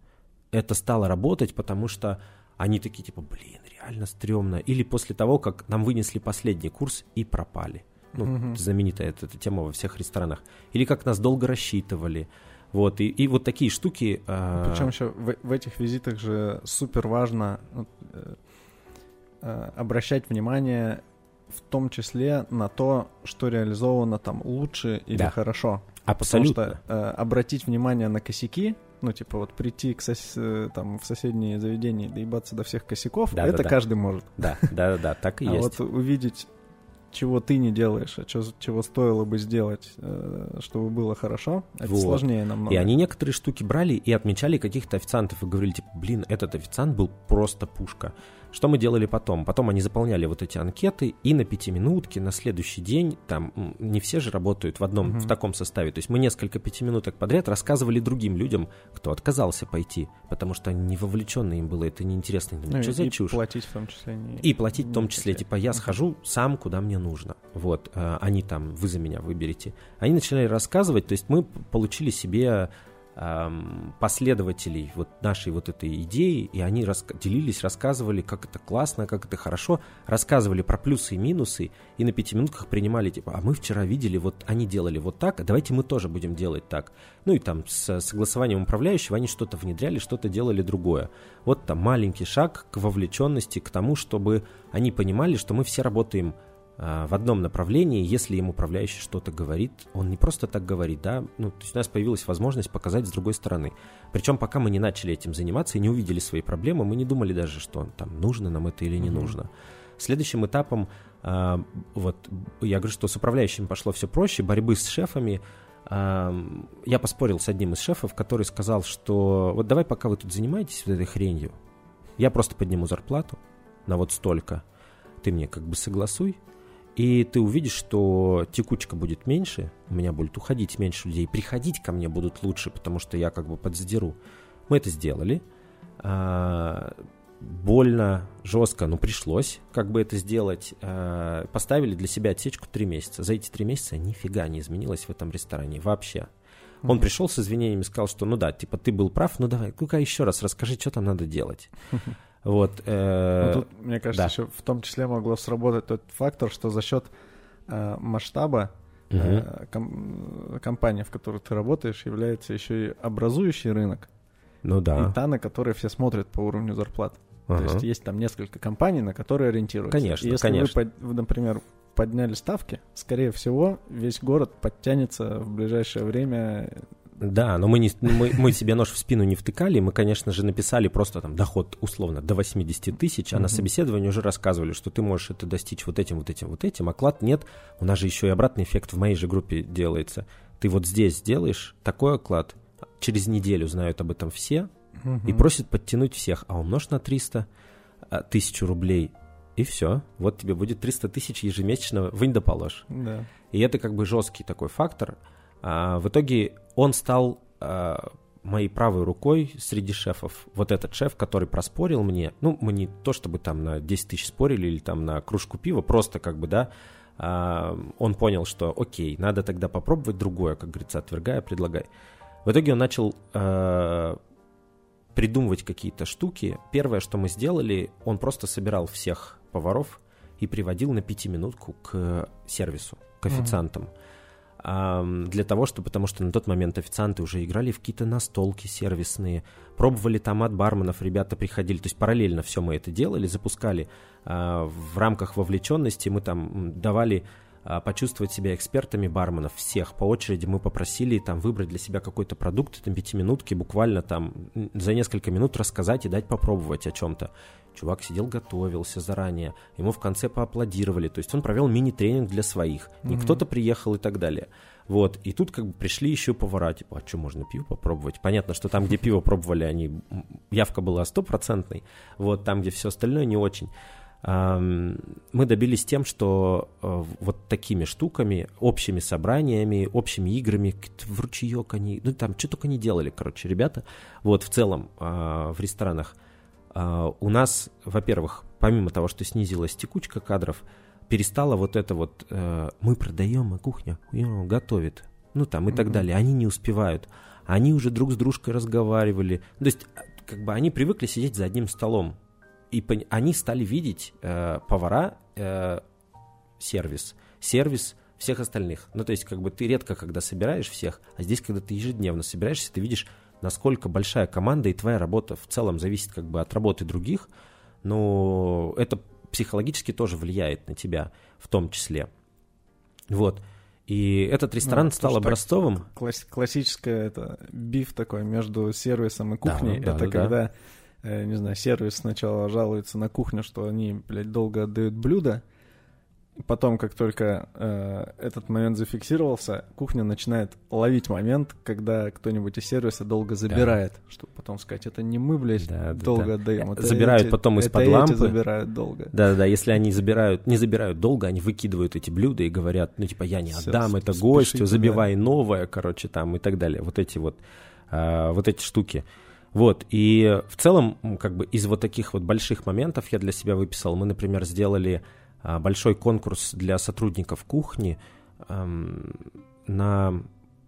это стало работать, потому что они такие типа, блин, реально стрёмно. Или после того, как нам вынесли последний курс и пропали. Ну, угу. знаменитая эта, эта тема во всех ресторанах. Или как нас долго рассчитывали. Вот, и, и вот такие штуки... Э... Причем еще в, в этих визитах же супер важно ну, э, э, обращать внимание в том числе на то, что реализовано там лучше или да. хорошо. Абсолютно. Потому что э, обратить внимание на косяки, ну, типа, вот прийти к сос... Э, там, в соседнее заведение и доебаться до всех косяков, да, это да, каждый да. может. Да, да, да, да, так и а есть. А вот увидеть, чего ты не делаешь, а чего, чего стоило бы сделать, э, чтобы было хорошо, это вот. сложнее намного. И они некоторые штуки брали и отмечали каких-то официантов и говорили, типа, блин, этот официант был просто пушка. Что мы делали потом? Потом они заполняли вот эти анкеты, и на пятиминутке, на следующий день, там не все же работают в одном, угу. в таком составе. То есть мы несколько пятиминуток подряд рассказывали другим людям, кто отказался пойти, потому что они не вовлеченные им было, это неинтересно. Ну, что и, за чушь? платить в том числе. Не, и платить в том числе, типа, я схожу сам, куда мне нужно. Вот, э, они там, вы за меня выберете. Они начали рассказывать, то есть мы получили себе последователей вот нашей вот этой идеи, и они рас делились, рассказывали, как это классно, как это хорошо, рассказывали про плюсы и минусы, и на пяти минутках принимали, типа, а мы вчера видели, вот они делали вот так, а давайте мы тоже будем делать так. Ну и там с согласованием управляющего они что-то внедряли, что-то делали другое. Вот там маленький шаг к вовлеченности, к тому, чтобы они понимали, что мы все работаем в одном направлении, если им управляющий что-то говорит, он не просто так говорит, да, ну, то есть у нас появилась возможность показать с другой стороны. Причем пока мы не начали этим заниматься и не увидели свои проблемы, мы не думали даже, что там нужно нам это или не mm-hmm. нужно. Следующим этапом, э, вот я говорю, что с управляющим пошло все проще, борьбы с шефами. Э, я поспорил с одним из шефов, который сказал, что вот давай пока вы тут занимаетесь вот этой хренью, я просто подниму зарплату на вот столько, ты мне как бы согласуй, и ты увидишь, что текучка будет меньше, у меня будет уходить меньше людей, приходить ко мне будут лучше, потому что я как бы подзадеру. Мы это сделали. А, больно, жестко, но пришлось как бы это сделать. А, поставили для себя отсечку три месяца. За эти три месяца нифига не изменилось в этом ресторане вообще. Mm-hmm. Он пришел с извинениями, сказал, что ну да, типа ты был прав, ну давай, ну-ка еще раз расскажи, что там надо делать. Вот, э, ну, тут, мне кажется, да. еще в том числе могло сработать тот фактор, что за счет э, масштаба угу. э, ком- компания, в которой ты работаешь, является еще и образующий рынок. Ну да. И та, на которой все смотрят по уровню зарплат. Ага. То есть есть там несколько компаний, на которые ориентируются. Конечно, и если конечно. вы, например, подняли ставки, скорее всего, весь город подтянется в ближайшее время да, но мы, не, мы, мы себе нож в спину не втыкали, мы, конечно же, написали просто там доход условно до 80 тысяч, а mm-hmm. на собеседовании уже рассказывали, что ты можешь это достичь вот этим, вот этим, вот этим, оклад нет. У нас же еще и обратный эффект в моей же группе делается. Ты вот здесь сделаешь такой оклад, через неделю знают об этом все mm-hmm. и просят подтянуть всех, а умножь на 300 а, тысячу рублей, и все. Вот тебе будет 300 тысяч ежемесячно, вынь да положь. Да. И это как бы жесткий такой фактор. А, в итоге он стал а, моей правой рукой среди шефов. Вот этот шеф, который проспорил мне, ну, мы не то чтобы там на 10 тысяч спорили или там на кружку пива, просто как бы, да, а, он понял, что окей, надо тогда попробовать другое, как говорится, отвергая, предлагай. В итоге он начал а, придумывать какие-то штуки. Первое, что мы сделали, он просто собирал всех поваров и приводил на пятиминутку к сервису, к официантам. Mm-hmm для того, что, потому что на тот момент официанты уже играли в какие-то настолки сервисные, пробовали там от барменов, ребята приходили, то есть параллельно все мы это делали, запускали а, в рамках вовлеченности, мы там давали а, почувствовать себя экспертами барменов всех. По очереди мы попросили там выбрать для себя какой-то продукт там пятиминутки буквально там за несколько минут рассказать и дать попробовать о чем-то Чувак сидел, готовился заранее. Ему в конце поаплодировали. То есть он провел мини-тренинг для своих. Не mm-hmm. кто-то приехал и так далее. Вот. И тут как бы пришли еще повара. Типа, а что, можно пиво попробовать? Понятно, что там, где пиво пробовали, они... Явка была стопроцентной. Вот. Там, где все остальное, не очень мы добились тем, что э, вот такими штуками, общими собраниями, общими играми, в ручеек они, ну там что только не делали, короче, ребята, вот в целом а, в ресторанах у нас, во-первых, помимо того, что снизилась текучка кадров, перестала вот это вот э, мы продаем, а кухня готовит, ну там и так далее. Они не успевают. Они уже друг с дружкой разговаривали. То есть, а, как бы они привыкли сидеть за одним столом. И они стали видеть э, повара э, сервис. Сервис всех остальных. Ну, то есть, как бы ты редко, когда собираешь всех, а здесь, когда ты ежедневно собираешься, ты видишь насколько большая команда и твоя работа в целом зависит как бы от работы других, но это психологически тоже влияет на тебя в том числе. Вот. И этот ресторан Ну, стал образцовым. Класс- классическое это биф такой между сервисом и кухней. да, это да, когда, э, не знаю, сервис сначала жалуется на кухню, что они, блядь, долго отдают блюда. Потом, как только э, этот момент зафиксировался, кухня начинает ловить момент, когда кто-нибудь из сервиса долго забирает, чтобы потом сказать, это не мы, блядь, Да, да, долго да. отдаем. это Забирают эти- потом из-под лампы. забирают долго. Да-да-да, если они забирают, не забирают долго, они выкидывают эти блюда и говорят, ну, типа, я не Всё, отдам это спешите, гостю, да. забивай новое, короче, там, и так далее. Вот эти вот, а, вот эти штуки. Вот, и в целом, как бы из вот таких вот больших моментов я для себя выписал. Мы, например, сделали большой конкурс для сотрудников кухни на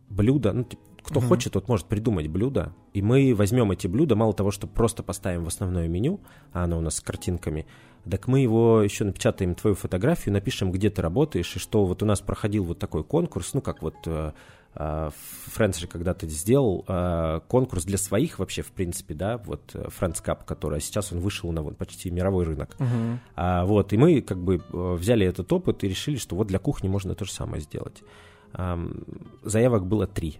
блюда, ну, кто Мгм. хочет, тот может придумать блюдо, и мы возьмем эти блюда, мало того, что просто поставим в основное меню, а оно у нас с картинками, так мы его еще напечатаем твою фотографию, напишем, где ты работаешь, и что вот у нас проходил вот такой конкурс, ну, как вот э, Фрэнс же когда-то сделал э, конкурс для своих вообще, в принципе, да, вот э, Friends Cup, который а сейчас он вышел на вот почти мировой рынок. А, вот, и мы как бы э, взяли этот опыт и решили, что вот для кухни можно то же самое сделать. Заявок было три.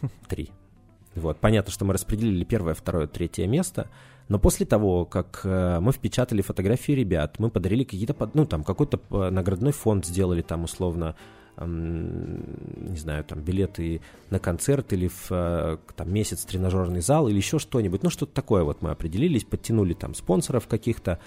Три. Вот, понятно, что мы распределили первое, второе, третье место, но после того, как э, мы впечатали фотографии ребят, мы подарили какие-то, ну, там, какой-то э, наградной фонд сделали, там, условно, не знаю, там, билеты на концерт или в э, там, месяц тренажерный зал или еще что-нибудь, ну, что-то такое вот мы определились, подтянули там спонсоров каких-то,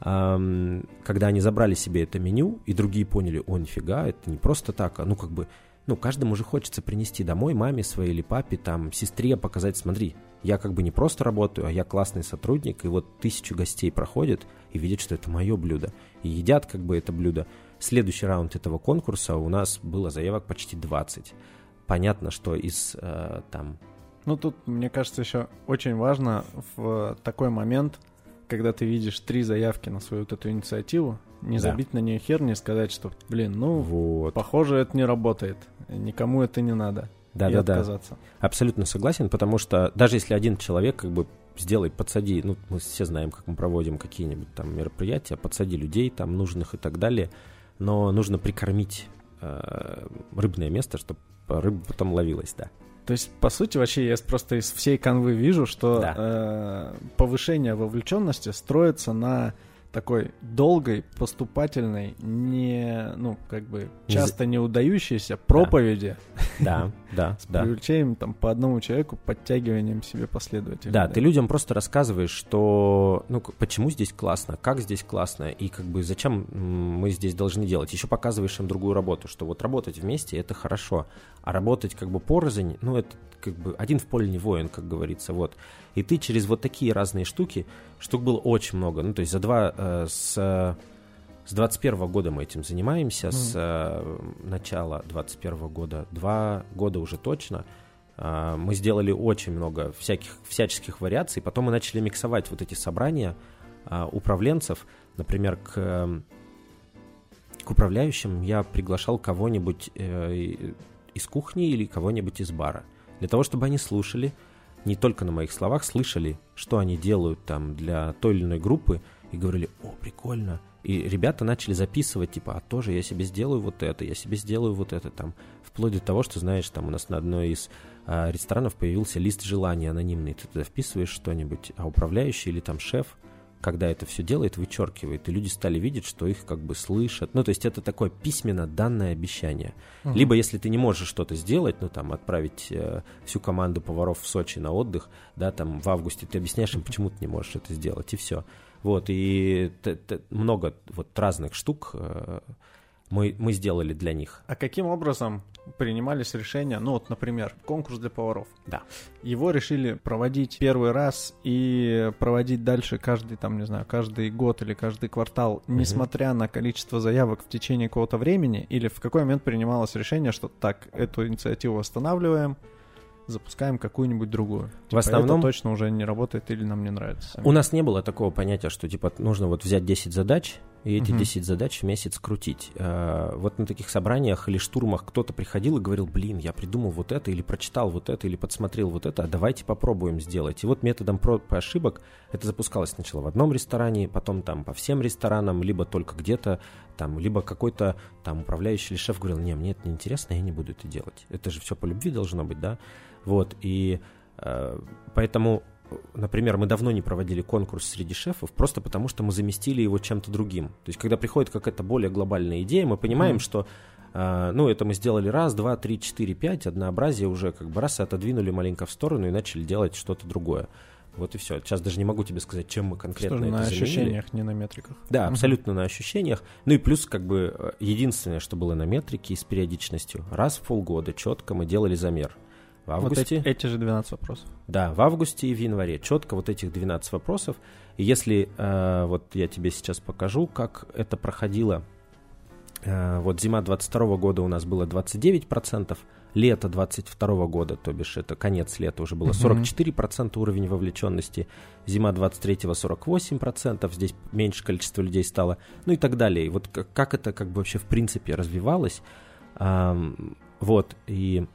когда они забрали себе это меню, и другие поняли, о, нифига, это не просто так, а ну как бы, ну каждому же хочется принести домой маме своей или папе, там, сестре показать, смотри, я как бы не просто работаю, а я классный сотрудник, и вот тысячу гостей проходят и видят, что это мое блюдо, и едят как бы это блюдо. Следующий раунд этого конкурса у нас было заявок почти 20. Понятно, что из э, там Ну, тут, мне кажется, еще очень важно в такой момент, когда ты видишь три заявки на свою вот эту инициативу, не Да. забить на нее хер, не сказать, что, блин, ну, вот. похоже, это не работает, никому это не надо, и Да-да-да. отказаться. Абсолютно согласен, потому что даже если один человек как бы сделай, подсади, ну, мы все знаем, как мы проводим какие-нибудь там мероприятия, подсади людей там нужных и так далее, но нужно прикормить э, рыбное место, чтобы рыба потом ловилась, да. То есть, по сути, вообще я просто из всей канвы вижу, что Да. э, повышение вовлеченности строится на такой долгой, поступательной, не, ну, как бы, Не часто не удающейся проповеди Да, да, с да. привлечением там по одному человеку, подтягиванием себе последователей. Да, ты людям просто рассказываешь, что, ну, почему здесь классно, как здесь классно, и как бы зачем мы здесь должны делать. Еще показываешь им другую работу, что вот работать вместе — это хорошо, а работать как бы порознь, ну, это как бы один в поле не воин, как говорится, вот. И ты через вот такие разные штуки, штук было очень много, ну, то есть за два, э, с, с 21 года мы этим занимаемся, с э, начала 21 года, два года уже точно, а, Мы сделали очень много всяких, всяческих вариаций. Потом мы начали миксовать вот эти собрания а, управленцев. Например, к, эм, к управляющим я приглашал кого-нибудь э, из кухни или кого-нибудь из бара. Для того, чтобы они слушали, не только на моих словах, слышали, что они делают там для той или иной группы, и говорили, о, прикольно. И ребята начали записывать, типа, а тоже я себе сделаю вот это, я себе сделаю вот это там. Вплоть до того, что, знаешь, там у нас на одной из а, ресторанов появился лист желаний анонимный. Ты туда вписываешь что-нибудь, а управляющий или там шеф, когда это все делает, вычеркивает. И люди стали видеть, что их как бы слышат. Ну, то есть это такое письменно данное обещание. Мгм. Либо если ты не можешь что-то сделать, ну, там, отправить э, всю команду поваров в Сочи на отдых, да, там, в августе, ты объясняешь им, почему ты не можешь это сделать, и все. Вот, и много вот разных штук э, мы, мы сделали для них. А каким образом принимались решения, ну вот, например, конкурс для поваров? Да. Его решили проводить первый раз и проводить дальше каждый, там, не знаю, каждый год или каждый квартал, несмотря на количество заявок в течение какого-то времени, или в какой момент принималось решение, что так, эту инициативу останавливаем, запускаем какую-нибудь другую. Типа, основном- это точно уже не работает или нам не нравится. У нас не было такого понятия, что типа нужно вот взять 10 задач и эти Мгм. 10 задач в месяц крутить. А, Вот на таких собраниях или штурмах кто-то приходил и говорил, блин, я придумал вот это, или прочитал вот это, или подсмотрел вот это, а давайте попробуем сделать. И вот методом проб и ошибок это запускалось сначала в одном ресторане, потом там по всем ресторанам, либо только где-то там, либо какой-то там управляющий или шеф говорил, не, мне это неинтересно, я не буду это делать. Это же все по любви должно быть, да? Вот, и э, поэтому, например, мы давно не проводили конкурс среди шефов, просто потому что мы заместили его чем-то другим. То есть, когда приходит какая-то более глобальная идея, мы понимаем, Мгм. что э, ну, это мы сделали раз, два, три, четыре, пять, однообразие уже как бы раз и отодвинули маленько в сторону и начали делать что-то другое. Вот и все. Сейчас даже не могу тебе сказать, чем мы конкретно Что это на заменили. ощущениях, не на метриках. Да, Мгм. абсолютно на ощущениях. Ну и плюс, как бы, э, единственное, что было на метрике и с периодичностью. Раз в полгода четко мы делали замер. В Вот августе, эти, эти же 12 вопросов. да, в августе и в январе четко вот этих 12 вопросов. И если, э, вот я тебе сейчас покажу, как это проходило. Э, вот зима 22 года у нас было 29%, лето 22 года, то бишь это конец лета уже было Мгм. 44% уровень вовлеченности, зима 23 48%, здесь меньше количество людей стало, ну и так далее. И вот как, это как бы вообще в принципе развивалось, ам, вот, и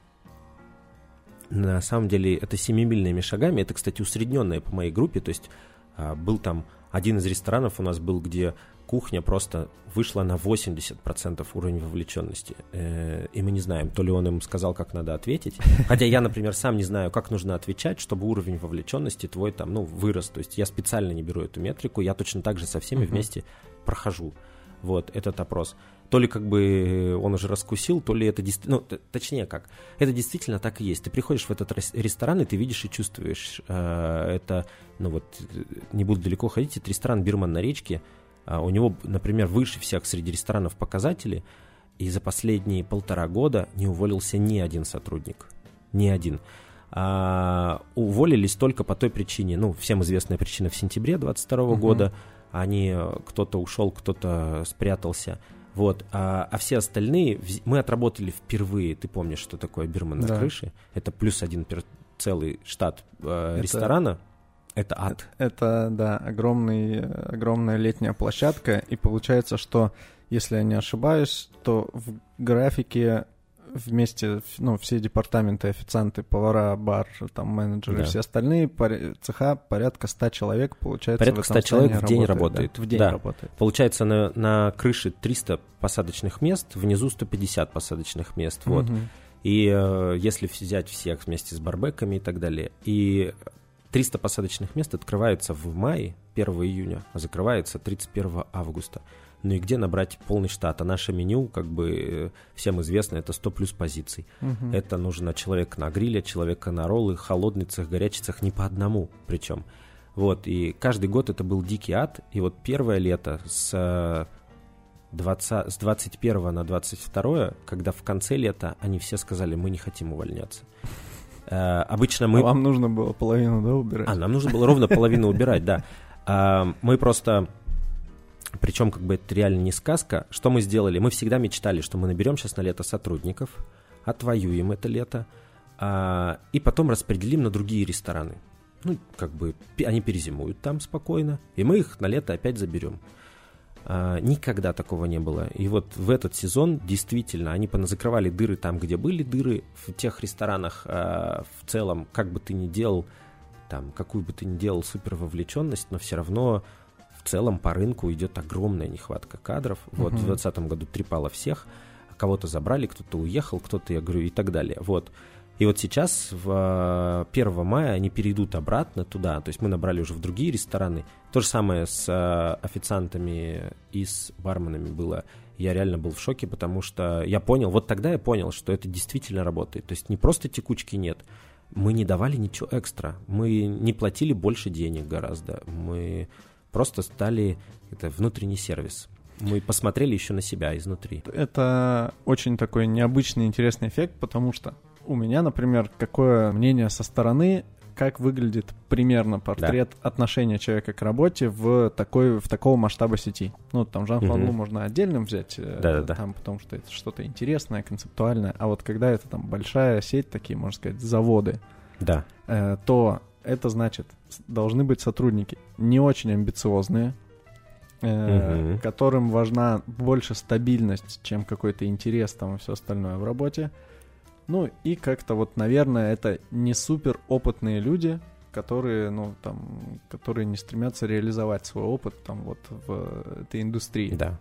на самом деле это семимильными шагами, это, кстати, усредненное по моей группе, то есть а, был там один из ресторанов у нас был, где кухня просто вышла на 80% уровень вовлеченности. Э, И мы не знаем, то ли он им сказал, как надо ответить. Хотя я, например, сам не знаю, как нужно отвечать, чтобы уровень вовлеченности твой там, ну, вырос. То есть я специально не беру эту метрику, я точно так же со всеми Мгм. вместе прохожу. Вот этот опрос. То ли как бы он уже раскусил, то ли это действительно, ну, точнее как, это действительно так и есть. Ты приходишь в этот рес- ресторан, и ты видишь и чувствуешь. э, Это, ну вот, э, не буду далеко ходить, это ресторан «Бирман на речке». А У него, например, выше всех среди ресторанов показатели, и за последние полтора года не уволился ни один сотрудник. Ни один. А, уволились только по той причине, ну, всем известная причина в сентябре 22 Мгм. года. Они, э, кто-то ушел, кто-то спрятался. Вот, а, а все остальные мы отработали впервые. Ты помнишь, что такое Бирман на Да. крыше? Это плюс один пер- целый штат э, Это- ресторана. Это ад. Это, да, огромный, огромная летняя площадка, и получается, что, если я не ошибаюсь, то в графике вместе, ну, все департаменты, официанты, повара, бар, там, менеджеры Да. все остальные цеха порядка 100 человек, получается, Порядка в этом 100 человек в день работает, да, в день да. работает. Получается, на, на крыше 300 посадочных мест, внизу 150 посадочных мест. Вот. Мгм. И э, если взять всех вместе с барбеками и так далее, и 300 посадочных мест открывается в мае, 1 июня, а закрывается 31 августа. Ну и где набрать полный штат? А наше меню, как бы э, всем известно, это 100 плюс позиций. Мгм. Это нужно человек на гриле, человека на роллы, горячий цех, не по одному причем. Вот, и каждый год это был дикий ад. И вот первое лето с, э, 20, с 21 на 22, когда в конце лета они все сказали, мы не хотим увольняться. Э, Обычно мы... А вам нужно было половину, да, убирать? А, нам нужно было ровно половину убирать, да. Мы просто... Причем, как бы это реально не сказка. Что мы сделали? Мы всегда мечтали, что мы наберем сейчас на лето сотрудников, отвоюем это лето, а, и потом распределим на другие рестораны. Ну, как бы они перезимуют там спокойно, и мы их на лето опять заберем. А, Никогда такого не было. И вот в этот сезон действительно они поназакрывали дыры там, где были дыры, в тех ресторанах а, в целом, как бы ты ни делал, там, какую бы ты ни делал супер вовлеченность, но все равно целом по рынку идет огромная нехватка кадров. Вот Мгм. в 2020 году трепало всех, кого-то забрали, кто-то уехал, кто-то, я говорю, и так далее. Вот. И вот сейчас, в э, 1 мая, они перейдут обратно туда. То есть мы набрали уже в другие рестораны. То же самое с э, официантами и с барменами было. Я реально был в шоке, потому что я понял, вот тогда я понял, что это действительно работает. То есть не просто текучки нет, мы не давали ничего экстра. Мы не платили больше денег гораздо. Мы просто стали это внутренний сервис. Мы посмотрели еще на себя изнутри. Это очень такой необычный, интересный эффект, потому что у меня, например, какое мнение со стороны, как выглядит примерно портрет отношения человека к работе в такой в такого масштаба сети. Ну, там Жан Мгм. Фанлу можно отдельным взять, э, Да-да-да. там, потому что это что-то интересное, концептуальное. А вот когда это там большая сеть, такие, можно сказать, заводы, Да. э, то это значит, должны быть сотрудники не очень амбициозные, э, Мгм. которым важна больше стабильность, чем какой-то интерес там и все остальное в работе. Ну и как-то вот, наверное, это не супер опытные люди, которые, ну, там, которые не стремятся реализовать свой опыт там вот в этой индустрии. Да.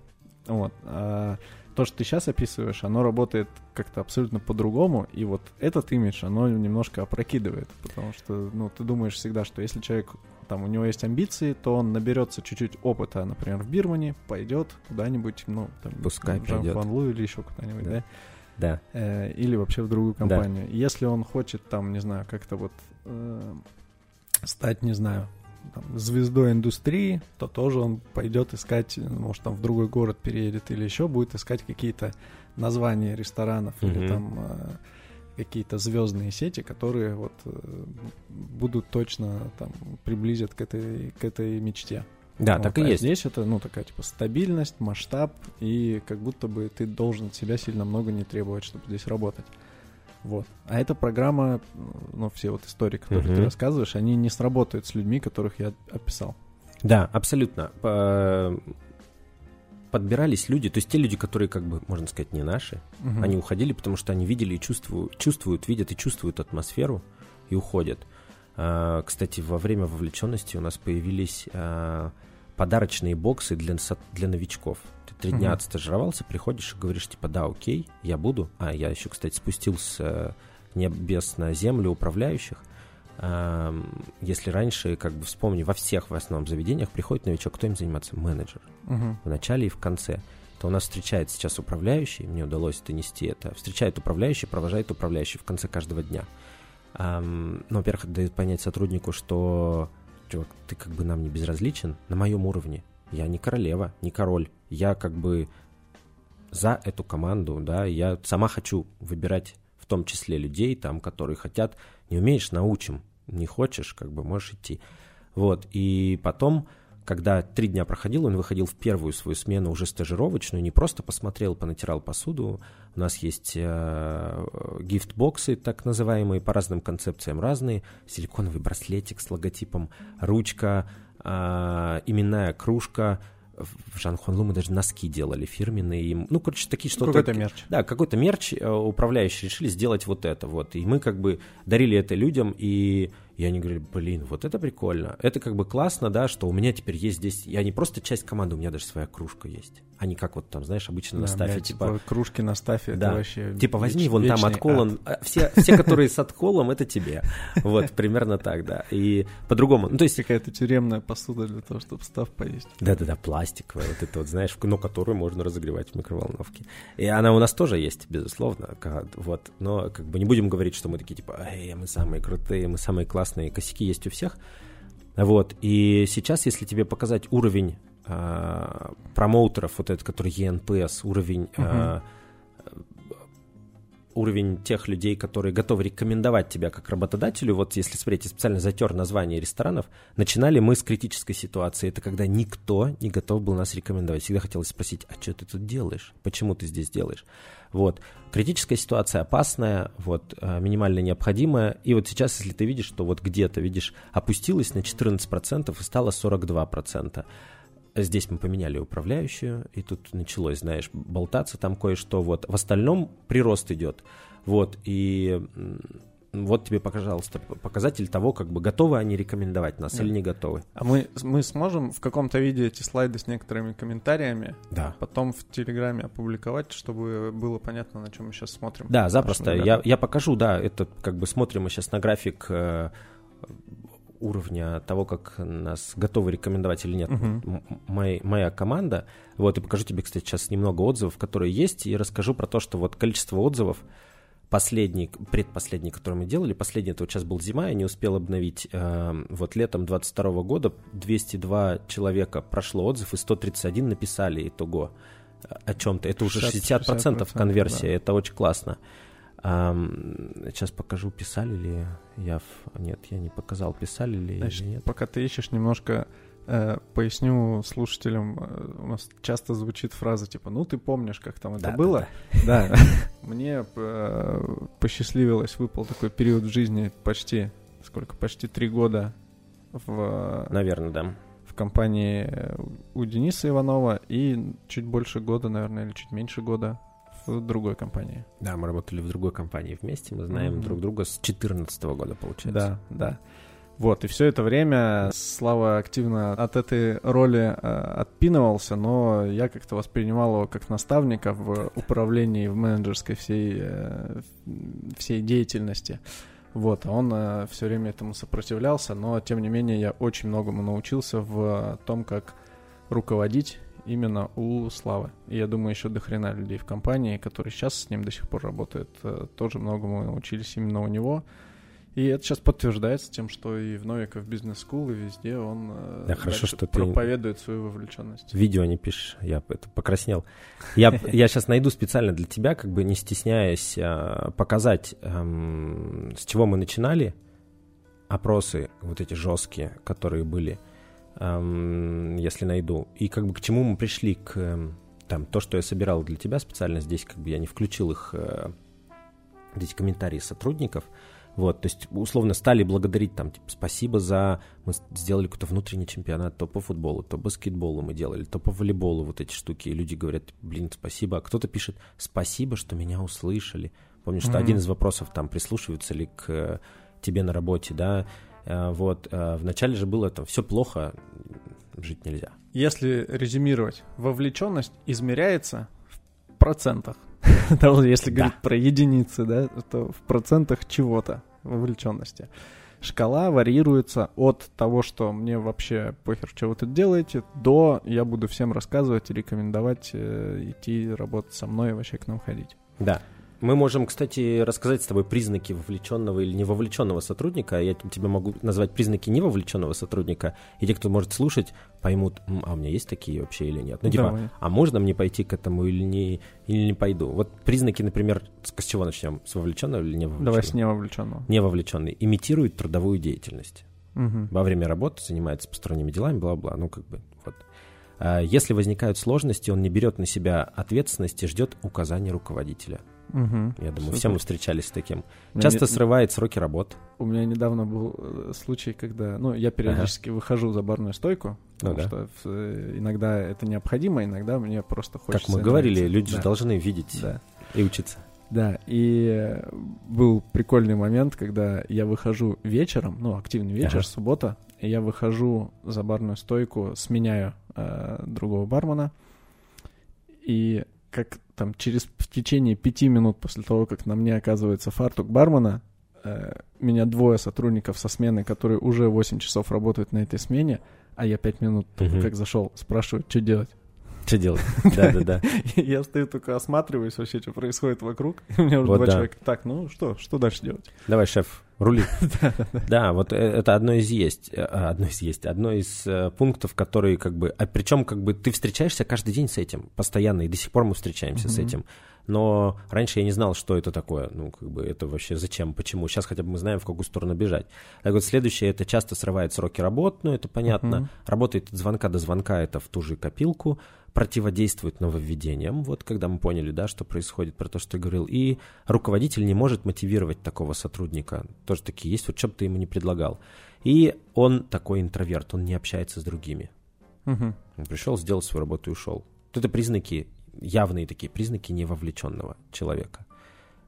Вот. А то, что ты сейчас описываешь, оно работает как-то абсолютно по-другому, и вот этот имидж, оно немножко опрокидывает, потому что, ну, ты думаешь всегда, что если человек, там, у него есть амбиции, то он наберется чуть-чуть опыта, например, в Бирмане, пойдет куда-нибудь, ну, там, Пускай в. Хуанлу или еще куда-нибудь, Да. да, Да. Э, или вообще в другую Да. компанию. Если он хочет, там, не знаю, как-то вот э, стать, не знаю, там, звездой индустрии, то тоже он пойдет искать, может, там в другой город переедет или еще будет искать какие-то названия ресторанов или Мгм. там э, какие-то звездные сети, которые вот э, будут точно там приблизят к этой, к этой мечте. Да, Вот, так и а есть. Здесь это, ну, такая, типа, стабильность, масштаб, и как будто бы ты должен себя сильно много не требовать, чтобы здесь работать. Вот. А эта программа, ну, все вот истории, которые ты Мгм. рассказываешь, они не сработают с людьми, которых я описал. Да, абсолютно. По- Подбирались люди, то есть те люди, которые, как бы, можно сказать, не наши, Мгм. они уходили, потому что они видели и чувствуют, чувствуют, видят и чувствуют атмосферу и уходят. А, Кстати, во время вовлеченности у нас появились а, подарочные боксы для, для новичков. Ты три дня Мгм. отстажировался, приходишь и говоришь, типа, да, окей, я буду. А я еще, кстати, спустил с э, небес на землю управляющих. Если раньше, как бы вспомни, во всех в основном заведениях приходит новичок, кто им заниматься? Менеджер Мгм. в начале и в конце, то у нас встречает сейчас управляющий, мне удалось донести это, встречает управляющий, провожает управляющий в конце каждого дня. Ну, во-первых, дает понять сотруднику, что, чувак, ты как бы нам не безразличен на моем уровне. Я не королева, не король. Я как бы за эту команду, да, я сама хочу выбирать в том числе людей, там, которые хотят, не умеешь, научим, не хочешь, как бы можешь идти. Вот, и потом, когда три дня проходил, он выходил в первую свою смену уже стажировочную, не просто посмотрел, понатирал посуду. У нас есть э, гифт-боксы, так называемые, по разным концепциям разные. Силиконовый браслетик с логотипом, ручка, э, именная кружка. В Жанхуанлу мы даже носки делали фирменные. Ну, короче, такие что-то... Какой-то мерч. Да, какой-то мерч э, управляющие решили сделать вот это вот. И мы как бы дарили это людям, и, и они говорили, блин, вот это прикольно. Это как бы классно, да, что у меня теперь есть здесь... Я не просто часть команды, у меня даже своя кружка есть. А не как вот там, знаешь, обычно на Да, стафе, бля, типа... кружки на стафе, Да. это вообще Типа возьми веч- вон там отколон. ад. А, Все, все, которые с отколом, это тебе. Вот, примерно так, да. И по-другому. Ну, то есть Какая-то тюремная посуда для того, чтобы став поесть. Да-да-да, пластиковая, вот это вот, знаешь, но которую можно разогревать в микроволновке. И она у нас тоже есть, безусловно, вот, но как бы не будем говорить, что мы такие, типа, эй, мы самые крутые, мы самые классные, косяки есть у всех. Вот, и сейчас, если тебе показать уровень а, промоутеров, вот этот, который ENPS, уровень а, уровень тех людей, которые готовы рекомендовать тебя как работодателю, вот если смотреть, я специально затер название ресторанов, начинали мы с критической ситуации. Это когда никто не готов был нас рекомендовать. Всегда хотелось спросить, а что ты тут делаешь? Почему ты здесь делаешь? Вот. Критическая ситуация опасная, вот, э, минимально необходимая. И вот сейчас, если ты видишь, что вот где-то, видишь, опустилась на 14% и стало 42%. Здесь мы поменяли управляющую, и тут началось, знаешь, болтаться там кое-что. Вот. В остальном прирост идет. Вот. И вот тебе, пожалуйста, показатель того, как бы готовы они рекомендовать нас Да. или не готовы. А мы, мы сможем в каком-то виде эти слайды с некоторыми комментариями Да. потом в Телеграме опубликовать, чтобы было понятно, на чем мы сейчас смотрим. Да, запросто. Я, я покажу, да, это как бы смотрим мы сейчас на график э, уровня того, как нас готовы рекомендовать или нет м- моя, моя команда. Вот, и покажу тебе, кстати, сейчас немного отзывов, которые есть, и расскажу про то, что вот количество отзывов, последний, предпоследний, который мы делали, последний, это вот сейчас был зима, я не успел обновить, э, вот летом 22 года 202 человека прошло отзыв, и 131 написали итого э, о чем-то. Это уже 60%, 60% конверсия, да. это очень классно. Ам, сейчас покажу, писали ли я... Нет, я не показал, писали ли Значит, или нет. пока ты ищешь, немножко поясню слушателям. э, у нас часто звучит фраза типа, ну ты помнишь, как там это Да, было? Да. Мне э, посчастливилось, выпал такой период в жизни почти, сколько, почти три года в, Наверное, да. в компании э, у Дениса Иванова и чуть больше года, наверное, или чуть меньше года в другой компании. Да, мы работали в другой компании вместе, мы знаем mm-hmm. друг друга с 2014 года, получается. Да, да. Вот, и все это время Слава активно от этой роли э, отпинывался, но я как-то воспринимал его как наставника в управлении, в менеджерской всей, э, всей деятельности. Вот, а он э, все время этому сопротивлялся, но тем не менее я очень многому научился в том, как руководить именно у Славы. И я думаю, еще до хрена людей в компании, которые сейчас с ним до сих пор работают, э, тоже многому научились именно у него. И это сейчас подтверждается тем, что и в Новиков бизнес скул и везде он э, да, хорошо, что проповедует ты свою вовлеченность. Видео не пишешь, я это покраснел. Я, я сейчас найду специально для тебя, как бы не стесняясь, а, показать, эм, с чего мы начинали, опросы вот эти жесткие, которые были, эм, если найду, и как бы к чему мы пришли, к эм, там, то, что я собирал для тебя специально здесь, как бы я не включил их, эти комментарии сотрудников, вот, то есть, условно, стали благодарить там, типа, спасибо за... Мы сделали какой-то внутренний чемпионат то по футболу, то баскетболу мы делали, то по волейболу вот эти штуки. И люди говорят, блин, спасибо. А кто-то пишет, спасибо, что меня услышали. Помню, что mm-hmm. один из вопросов там, прислушиваются ли к э, тебе на работе, да, э, вот. Э, вначале же было там, все плохо, жить нельзя. Если резюмировать, вовлеченность измеряется в процентах. Если говорить про единицы, да, то в процентах чего-то вовлеченности. Шкала варьируется от того, что мне вообще похер, что вы тут делаете, до я буду всем рассказывать и рекомендовать э, идти работать со мной и вообще к нам ходить. Да. Мы можем, кстати, рассказать с тобой признаки вовлеченного или невовлеченного сотрудника. Я тебе могу назвать признаки невовлеченного сотрудника, и те, кто может слушать, поймут, а у меня есть такие вообще или нет. Ну, типа, Давай. а можно мне пойти к этому или не, или не пойду? Вот признаки, например, с, с чего начнем? С вовлеченного или невовлеченного? Давай с невовлеченного. Невовлеченный. Имитирует трудовую деятельность. Угу. Во время работы занимается посторонними делами, бла-бла. Ну, как бы, вот. А если возникают сложности, он не берет на себя ответственность и ждет указания руководителя. Угу. Я думаю, Супер. все мы встречались с таким. Часто не... срывает сроки работ. У меня недавно был э, случай, когда, ну, я периодически ага. выхожу за барную стойку, ну, потому да. что э, иногда это необходимо, иногда мне просто хочется. Как мы говорили, люди да. же должны видеть да. и учиться. Да, и был прикольный момент, когда я выхожу вечером, ну, активный вечер, ага. суббота, и я выхожу за барную стойку, сменяю э, другого бармена, и как там через в течение пяти минут после того, как на мне оказывается фартук бармена, э, меня двое сотрудников со смены, которые уже 8 часов работают на этой смене, а я пять минут только как зашел, спрашивают, что делать. Что делать? Да-да-да. Я стою только осматриваюсь вообще, что происходит вокруг. У меня уже два человека. Так, ну что, что дальше делать? Давай, шеф, рули. Да, вот э, это одно из есть, э, одно из есть, одно из э, пунктов, которые как бы, а причем как бы ты встречаешься каждый день с этим, постоянно, и до сих пор мы встречаемся с этим. Но раньше я не знал, что это такое. Ну, как бы это вообще зачем, почему. Сейчас хотя бы мы знаем, в какую сторону бежать. Так вот, следующее, это часто срывает сроки работ, ну, это понятно. Работает от звонка до звонка, это в ту же копилку противодействует нововведениям, вот когда мы поняли, да, что происходит, про то, что я говорил, и руководитель не может мотивировать такого сотрудника, тоже такие есть, вот что бы ты ему не предлагал. И он такой интроверт, он не общается с другими. Угу. Он пришел, сделал свою работу и ушел. Вот это признаки, явные такие признаки невовлеченного человека.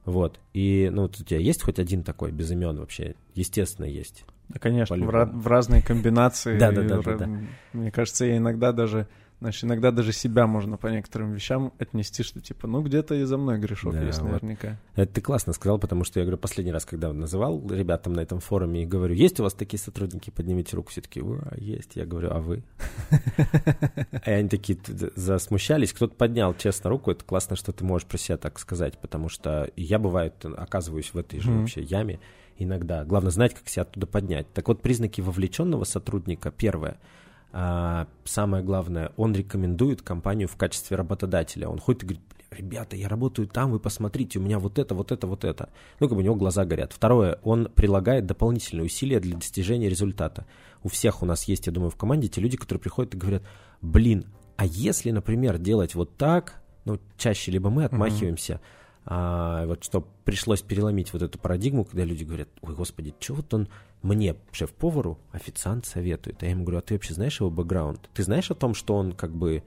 Вот. И, ну, вот у тебя есть хоть один такой без имен вообще? Естественно, есть. Да, конечно, в, ra- в разные комбинации. Да, да, да. Мне кажется, я иногда даже Знаешь, иногда даже себя можно по некоторым вещам отнести, что типа, ну где-то и за мной грешок да, есть наверняка. Вот. Это ты классно сказал, потому что я говорю, последний раз, когда называл ребятам на этом форуме и говорю, есть у вас такие сотрудники, поднимите руку, все таки есть. Я говорю, а вы? И они такие засмущались, кто-то поднял честно руку, это классно, что ты можешь про себя так сказать, потому что я, бывает, оказываюсь в этой же вообще яме иногда. Главное знать, как себя оттуда поднять. Так вот, признаки вовлеченного сотрудника, первое — самое главное, он рекомендует компанию в качестве работодателя. Он ходит и говорит, ребята, я работаю там, вы посмотрите, у меня вот это, вот это, вот это. Ну, как бы у него глаза горят. Второе, он прилагает дополнительные усилия для достижения результата. У всех у нас есть, я думаю, в команде те люди, которые приходят и говорят, блин, а если, например, делать вот так, ну, чаще либо мы отмахиваемся, mm-hmm. А, вот что пришлось переломить вот эту парадигму, когда люди говорят, ой, господи, что вот он мне, шеф-повару, официант советует. А я ему говорю, а ты вообще знаешь его бэкграунд? Ты знаешь о том, что он как бы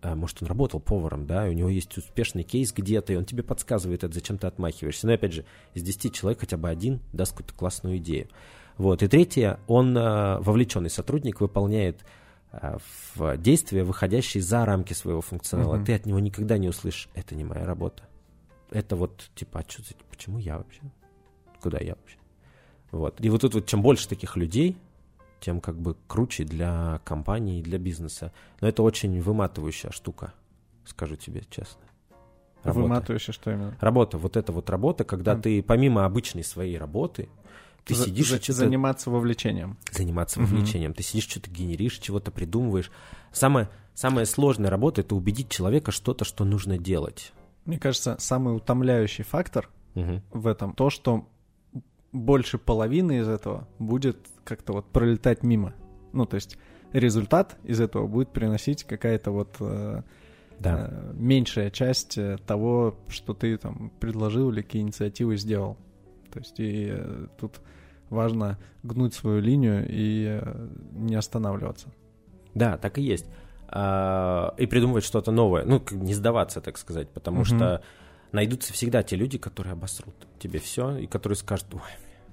а, может, он работал поваром, да, и у него есть успешный кейс где-то, и он тебе подсказывает это, зачем ты отмахиваешься. Но, опять же, из 10 человек хотя бы один даст какую-то классную идею. Вот. И третье, он а, вовлеченный сотрудник, выполняет а, в действия, выходящие за рамки своего функционала. Mm-hmm. Ты от него никогда не услышишь, это не моя работа. Это вот, типа, а что, почему я вообще? Куда я вообще? Вот. И вот тут вот чем больше таких людей, тем как бы круче для компании и для бизнеса. Но это очень выматывающая штука, скажу тебе честно. Работа. Выматывающая что именно? Работа. Вот это вот работа, когда mm. ты помимо обычной своей работы, ты за, сидишь за, и что-то... Заниматься вовлечением. Заниматься mm-hmm. вовлечением. Ты сидишь, что-то генеришь, чего-то придумываешь. Самое, самая сложная работа — это убедить человека что-то, что нужно делать. Мне кажется, самый утомляющий фактор в этом то, что больше половины из этого будет как-то вот пролетать мимо. Ну, то есть результат из этого будет приносить какая-то вот э, да. э, меньшая часть э, того, что ты там предложил или какие инициативы сделал. То есть и э, тут важно гнуть свою линию и э, не останавливаться. Да, так и есть. А, и придумывать что-то новое. Ну, не сдаваться, так сказать, потому угу. что найдутся всегда те люди, которые обосрут тебе все, и которые скажут, ой,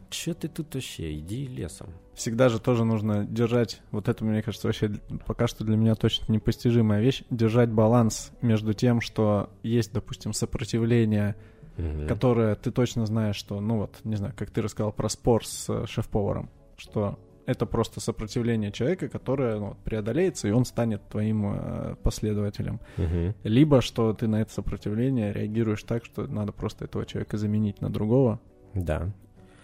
что ты тут вообще, иди лесом. Всегда же тоже нужно держать, вот это, мне кажется, вообще пока что для меня точно непостижимая вещь, держать баланс между тем, что есть, допустим, сопротивление, угу. которое ты точно знаешь, что, ну вот, не знаю, как ты рассказал про спор с э, шеф-поваром, что это просто сопротивление человека, которое ну, преодолеется, и он станет твоим э, последователем. Угу. Либо что ты на это сопротивление реагируешь так, что надо просто этого человека заменить на другого. Да.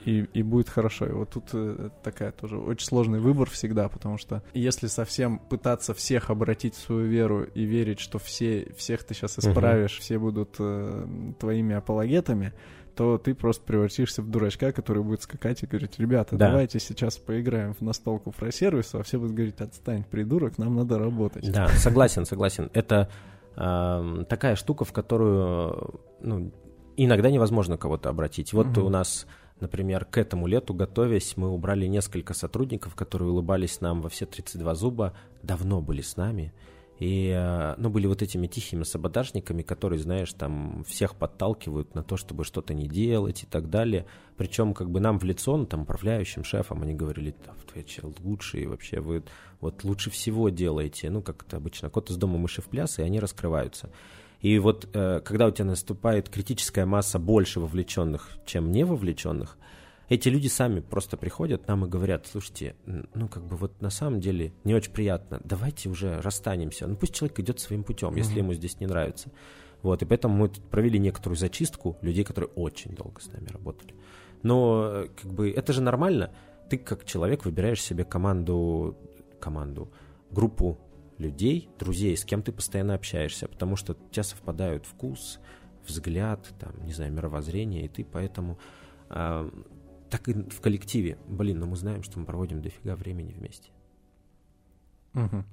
И, и будет хорошо. И вот тут э, такая тоже очень сложный выбор всегда, потому что если совсем пытаться всех обратить в свою веру и верить, что все, всех ты сейчас исправишь, угу. все будут э, твоими апологетами, то ты просто превратишься в дурачка, который будет скакать и говорить, ребята, да. давайте сейчас поиграем в настолку фросервису, а все будут говорить, отстань, придурок, нам надо работать. Да, согласен, согласен. Это э, такая штука, в которую ну, иногда невозможно кого-то обратить. Вот угу. у нас Например, к этому лету, готовясь, мы убрали несколько сотрудников, которые улыбались нам во все 32 зуба, давно были с нами, и, э, ну, были вот этими тихими саботажниками, которые, знаешь, там всех подталкивают на то, чтобы что-то не делать и так далее. Причем как бы нам в лицо, ну, там, управляющим шефом, они говорили, да, вы лучшие вообще, вы вот лучше всего делаете. Ну, как это обычно, кот из дома мыши в пляс, и они раскрываются. И вот э, когда у тебя наступает критическая масса больше вовлеченных, чем не вовлеченных, эти люди сами просто приходят нам и говорят, слушайте, ну как бы вот на самом деле не очень приятно, давайте уже расстанемся. Ну пусть человек идет своим путем, если ему здесь не нравится. Вот, и поэтому мы провели некоторую зачистку людей, которые очень долго с нами работали. Но э, как бы это же нормально. Ты как человек выбираешь себе команду, команду, группу людей, друзей, с кем ты постоянно общаешься, потому что у тебя совпадают вкус, взгляд, там, не знаю, мировоззрение, и ты поэтому э, так и в коллективе, блин, но мы знаем, что мы проводим дофига времени вместе. Угу.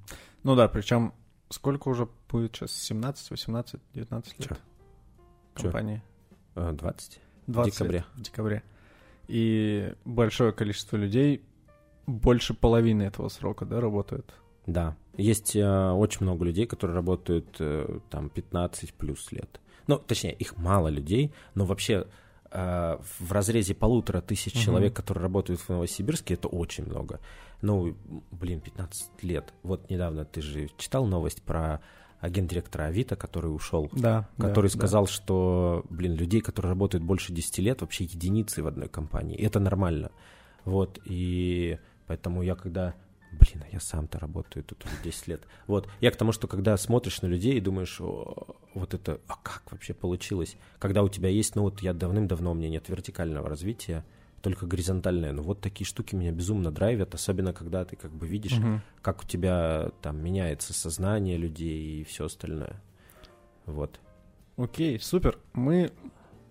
Ну да, причем сколько уже будет сейчас? 17, 18, 19 лет? Чё? Компании? Чё? 20. 20 в декабре. Лет, в декабре. И большое количество людей, больше половины этого срока, да, работают? Да. Есть э, очень много людей, которые работают э, там 15 плюс лет. Ну, точнее, их мало людей, но вообще в разрезе полутора тысяч угу. человек, которые работают в Новосибирске, это очень много. Ну, блин, 15 лет. Вот недавно ты же читал новость про агент-директора Авито, который ушел, да, который да, сказал, да. что, блин, людей, которые работают больше 10 лет, вообще единицы в одной компании. И это нормально. Вот, и поэтому я когда блин, а я сам-то работаю тут уже 10 лет. Вот, я к тому, что когда смотришь на людей и думаешь, вот это, а как вообще получилось? Когда у тебя есть, ну вот я давным-давно, у меня нет вертикального развития, только горизонтальное. Но вот такие штуки меня безумно драйвят, особенно когда ты как бы видишь, угу. как у тебя там меняется сознание людей и все остальное. Вот. Окей, супер. Мы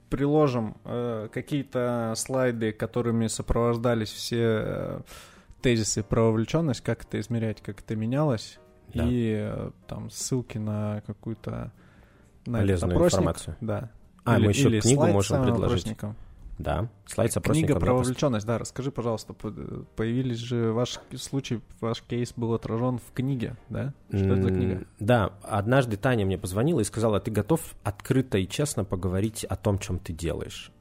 приложим э, какие-то слайды, которыми сопровождались все э, тезисы про вовлеченность, как это измерять, как это менялось, да. и э, там ссылки на какую-то на полезную информацию. Да. А, или, мы еще книгу можем предложить. Да, слайд с опросником. Книга про вовлеченность, да, расскажи, пожалуйста, п- появились же ваш случай, ваш кейс был отражен в книге, да? Что это за книга? Да, однажды Таня мне позвонила и сказала, ты готов открыто и честно поговорить о том, чем ты делаешь?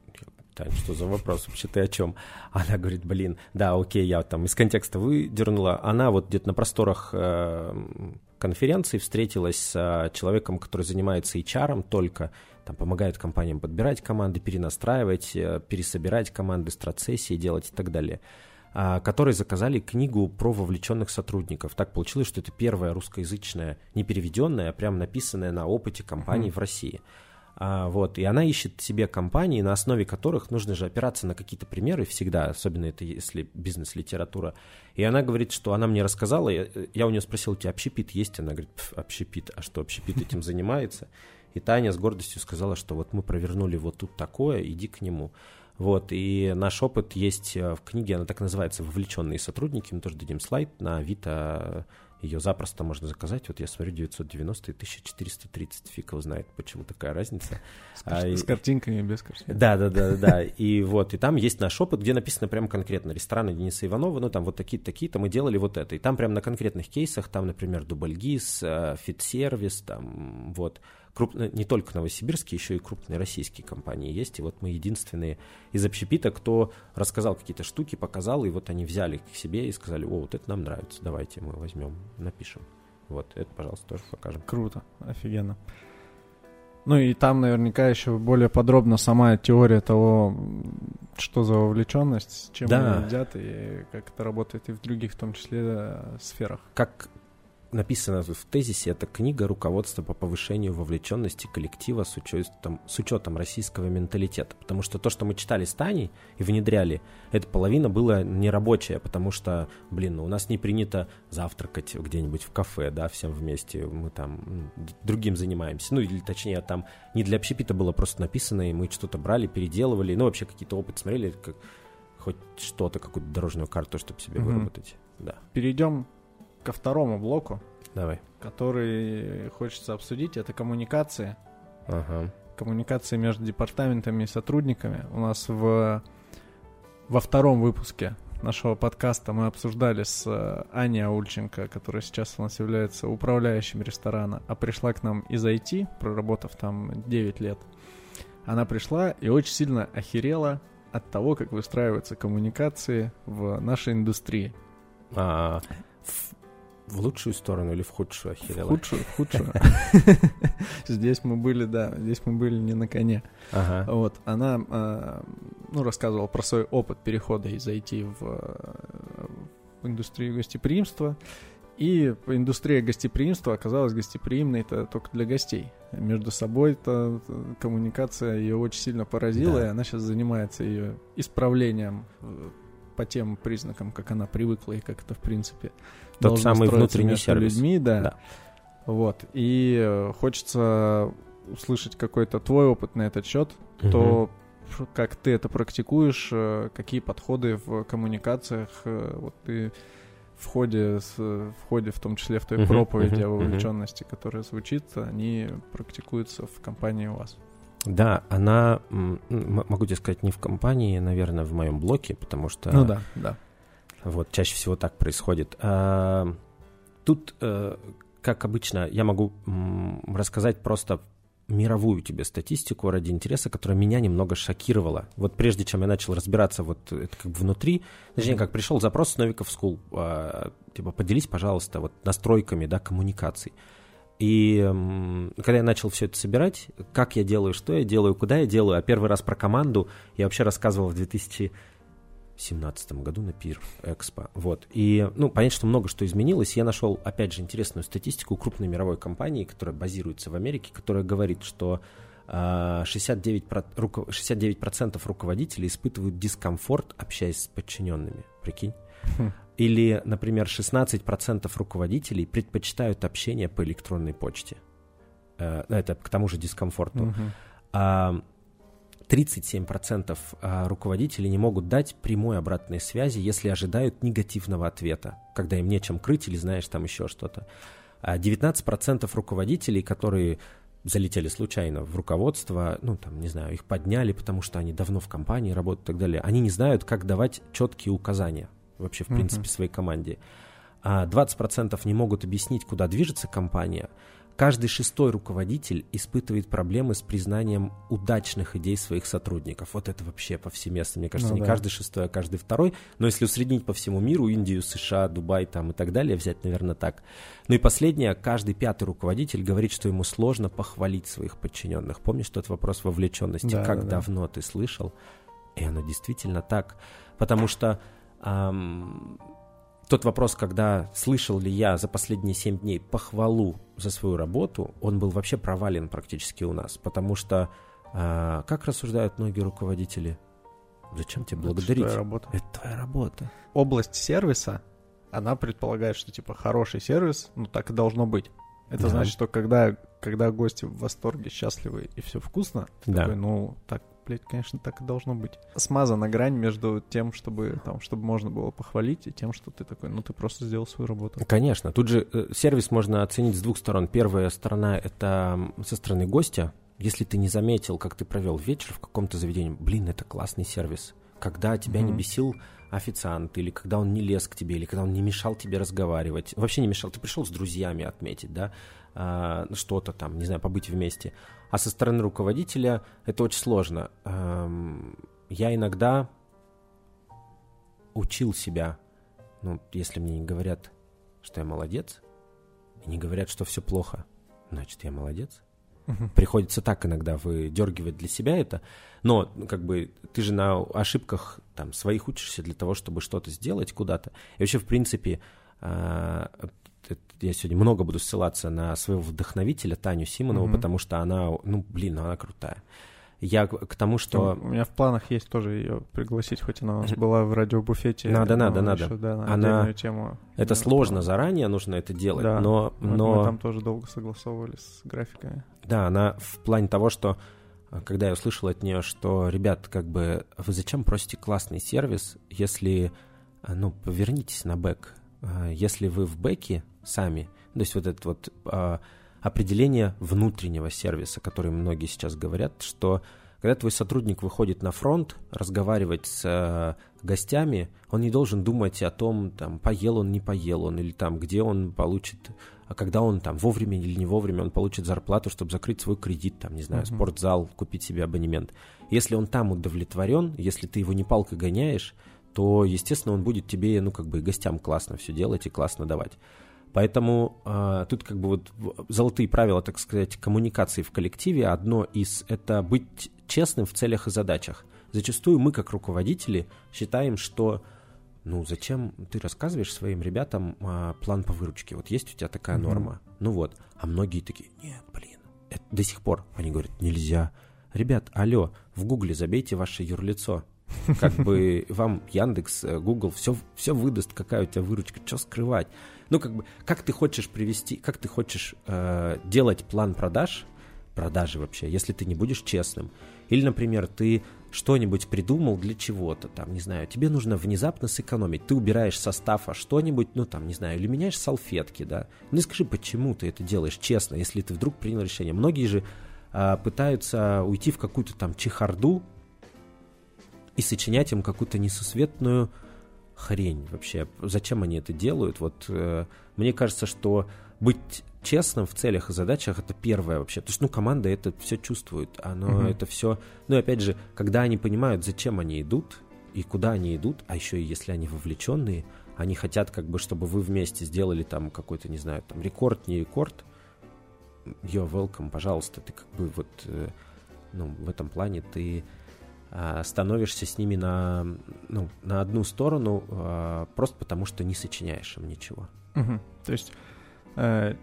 Тань, что за вопрос вообще ты о чем? Она говорит, блин, да, окей, я там из контекста выдернула. Она вот где-то на просторах э, конференции встретилась с э, человеком, который занимается HR только, там помогает компаниям подбирать команды, перенастраивать, э, пересобирать команды, страцессии делать и так далее а, которые заказали книгу про вовлеченных сотрудников. Так получилось, что это первая русскоязычная, не переведенная, а прям написанная на опыте компаний Мгм. в России. А, вот, и она ищет себе компании, на основе которых нужно же опираться на какие-то примеры всегда, особенно это если бизнес-литература. И она говорит, что она мне рассказала, я, я у нее спросил, у тебя общепит есть? Она говорит, «Пф, общепит, а что, общепит этим занимается? И Таня с гордостью сказала, что вот мы провернули вот тут такое, иди к нему. Вот, и наш опыт есть э, в книге, она так называется «Вовлеченные сотрудники». Мы тоже дадим слайд на Авито. Ее запросто можно заказать. Вот я смотрю, 990 и 1430. Фиг его знает, почему такая разница. С, А, и- с картинками, без картинок. Да, да, да, да. И вот, и там есть наш опыт, где написано прямо конкретно рестораны Дениса Иванова, ну там вот такие-то, такие-то, мы делали вот это. И там прямо на конкретных кейсах, там, например, Дубльгиз, э, Фитсервис, там вот, крупно, не только новосибирские, еще и крупные российские компании есть. И вот мы единственные из общепита, кто рассказал какие-то штуки, показал, и вот они взяли к себе и сказали, о, вот это нам нравится, давайте мы возьмем, напишем. Вот, это, пожалуйста, тоже покажем. Круто, офигенно. Ну и там наверняка еще более подробно сама теория того, что за вовлеченность, с чем Да. они едят и как это работает и в других, в том числе, э, сферах. как написано в тезисе, это книга руководства по повышению вовлеченности коллектива с учетом, с учетом российского менталитета. Потому что то, что мы читали с Таней и внедряли, это половина было нерабочая, потому что, блин, ну, у нас не принято завтракать где-нибудь в кафе, да, всем вместе, мы там другим занимаемся. Ну, или точнее, там не для общепита было просто написано, и мы что-то брали, переделывали, ну, вообще какие-то опыт смотрели, как хоть что-то, какую-то дорожную карту, чтобы себе Мгм. выработать. Да, Перейдем ко второму блоку, давай. который хочется обсудить. Это коммуникации. Ага. Коммуникации между департаментами и сотрудниками. У нас в, во втором выпуске нашего подкаста мы обсуждали с э, Аней Аульченко, которая сейчас у нас является управляющим ресторана, а пришла к нам из IT, проработав там 9 лет. Она пришла и очень сильно охерела от того, как выстраиваются коммуникации в нашей индустрии. А, в, в лучшую сторону или в худшую В охерела? худшую, в худшую. Здесь мы были, да, здесь мы были не на коне. Ага. Вот, она, э, ну, рассказывала про свой опыт перехода из IT в, э, в индустрию гостеприимства. И индустрия гостеприимства оказалась гостеприимной это только для гостей. Между собой-то э, коммуникация ее очень сильно поразила, Да. и она сейчас занимается ее исправлением э, по тем признакам, как она привыкла и как это в принципе Тот самый внутренний между сервис. людьми, да. Да. Вот. И э, хочется услышать какой-то твой опыт на этот счет, то ш- как ты это практикуешь, э, какие подходы в коммуникациях, э, вот ты в ходе, в ходе, в том числе в той проповеди о мгм, мгм. вовлеченности, которая звучит, они практикуются в компании у вас. Да, она, могу тебе сказать, не в компании, наверное, в моем блоке, потому что Ну да, да. вот чаще всего так происходит. А, Тут, э, как обычно, я могу рассказать просто мировую тебе статистику ради интереса, которая меня немного шокировала. Вот прежде чем я начал разбираться вот это как бы внутри, точнее, как пришел запрос с Новиков School, а, типа, поделись, пожалуйста, вот настройками, да, коммуникаций. И когда я начал все это собирать, как я делаю, что я делаю, куда я делаю, а первый раз про команду я вообще рассказывал в 2017 году на Пир Экспо. Вот. И, ну, понятно, что много что изменилось. Я нашел, опять же, интересную статистику крупной мировой компании, которая базируется в Америке, которая говорит, что а, 69%, про- руко- 69% руководителей испытывают дискомфорт, общаясь с подчиненными. Прикинь? Или, например, 16% руководителей предпочитают общение по электронной почте. Э, Это к тому же дискомфорту. Мгм. А, 37% а, руководителей не могут дать прямой обратной связи, если ожидают негативного ответа, когда им нечем крыть или знаешь там еще что-то. А 19% руководителей, которые залетели случайно в руководство, ну, там, не знаю, их подняли, потому что они давно в компании работают и так далее. Они не знают, как давать четкие указания вообще, в принципе, своей команде. А 20% не могут объяснить, куда движется компания – Каждый шестой руководитель испытывает проблемы с признанием удачных идей своих сотрудников. Вот это вообще повсеместно. Мне кажется, ну, не да. каждый шестой, а каждый второй. Но если усреднить по всему миру, Индию, США, Дубай там и так далее, взять, наверное, так. Ну и последнее, каждый пятый руководитель говорит, что ему сложно похвалить своих подчиненных. Помнишь тот вопрос вовлеченности? Да, как да, давно да. ты слышал? И оно действительно так. Потому что... Эм, тот вопрос, когда слышал ли я за последние семь дней похвалу за свою работу, он был вообще провален практически у нас, потому что а, как рассуждают многие руководители? Зачем тебе благодарить? Это твоя работа. Это твоя работа. Область сервиса, она предполагает, что типа хороший сервис, ну так и должно быть. Это да. значит, что когда, когда гости в восторге, счастливы и все вкусно, ты да. такой, ну так блядь, конечно, так и должно быть. Смазана грань между тем, чтобы, там, чтобы можно было похвалить, и тем, что ты такой, ну, ты просто сделал свою работу. Конечно. Тут же э, сервис можно оценить с двух сторон. Первая сторона — это со стороны гостя. Если ты не заметил, как ты провел вечер в каком-то заведении, блин, это классный сервис. Когда тебя mm-hmm. не бесил официант, или когда он не лез к тебе, или когда он не мешал тебе разговаривать. Вообще не мешал. Ты пришел с друзьями отметить, да, а, что-то там, не знаю, побыть вместе. А со стороны руководителя это очень сложно. Я иногда учил себя, ну, если мне не говорят, что я молодец, и не говорят, что все плохо, значит, я молодец. Угу. Приходится так иногда выдергивать для себя это, но как бы ты же на ошибках там своих учишься для того, чтобы что-то сделать куда-то. И вообще, в принципе, а, я сегодня много буду ссылаться на своего вдохновителя Таню Симонову, mm-hmm. потому что она, ну, блин, она крутая. Я к тому, что... У меня в планах есть тоже ее пригласить, хоть она у нас была в радиобуфете. Надо, надо, надо. Еще, да, на она... тему. Это сложно, заранее нужно это делать, да, но, но... Мы там тоже долго согласовывали с графиками. Да, она в плане того, что когда я услышал от нее, что, ребят, как бы, вы зачем просите классный сервис, если, ну, повернитесь на бэк. Если вы в бэке сами. То есть вот это вот э, определение внутреннего сервиса, который многие сейчас говорят, что когда твой сотрудник выходит на фронт, разговаривать с э, гостями, он не должен думать о том, там, поел он, не поел он, или там, где он получит, а когда он там вовремя или не вовремя он получит зарплату, чтобы закрыть свой кредит, там, не знаю, uh-huh. спортзал, купить себе абонемент. Если он там удовлетворен, если ты его не палкой гоняешь, то, естественно, он будет тебе, ну, как бы, гостям классно все делать и классно давать. Поэтому э, тут как бы вот золотые правила, так сказать, коммуникации в коллективе. Одно из – это быть честным в целях и задачах. Зачастую мы, как руководители, считаем, что ну зачем ты рассказываешь своим ребятам а, план по выручке? Вот есть у тебя такая mm-hmm. норма. Ну вот. А многие такие, нет, блин, это до сих пор. Они говорят, нельзя. Ребят, алло, в гугле забейте ваше юрлицо. Как бы вам Яндекс, э, Google все, все выдаст, какая у тебя выручка, что скрывать. Ну, как бы, как ты хочешь привести, как ты хочешь э, делать план продаж, продажи вообще, если ты не будешь честным. Или, например, ты что-нибудь придумал для чего-то, там, не знаю, тебе нужно внезапно сэкономить, ты убираешь состав, а что-нибудь, ну, там, не знаю, или меняешь салфетки, да. Ну, и скажи, почему ты это делаешь честно, если ты вдруг принял решение. Многие же э, пытаются уйти в какую-то там чехарду и сочинять им какую-то несусветную хрень вообще. Зачем они это делают? Вот э, мне кажется, что быть честным в целях и задачах это первое вообще. Потому что, ну, команда это все чувствует. Оно угу. это все. Ну, и опять же, когда они понимают, зачем они идут и куда они идут, а еще и если они вовлеченные, они хотят, как бы, чтобы вы вместе сделали там какой-то, не знаю, там рекорд, не рекорд. You're welcome, пожалуйста. Ты как бы вот, э, ну, в этом плане ты становишься с ними на, ну, на одну сторону а, просто потому, что не сочиняешь им ничего. Угу. То есть э,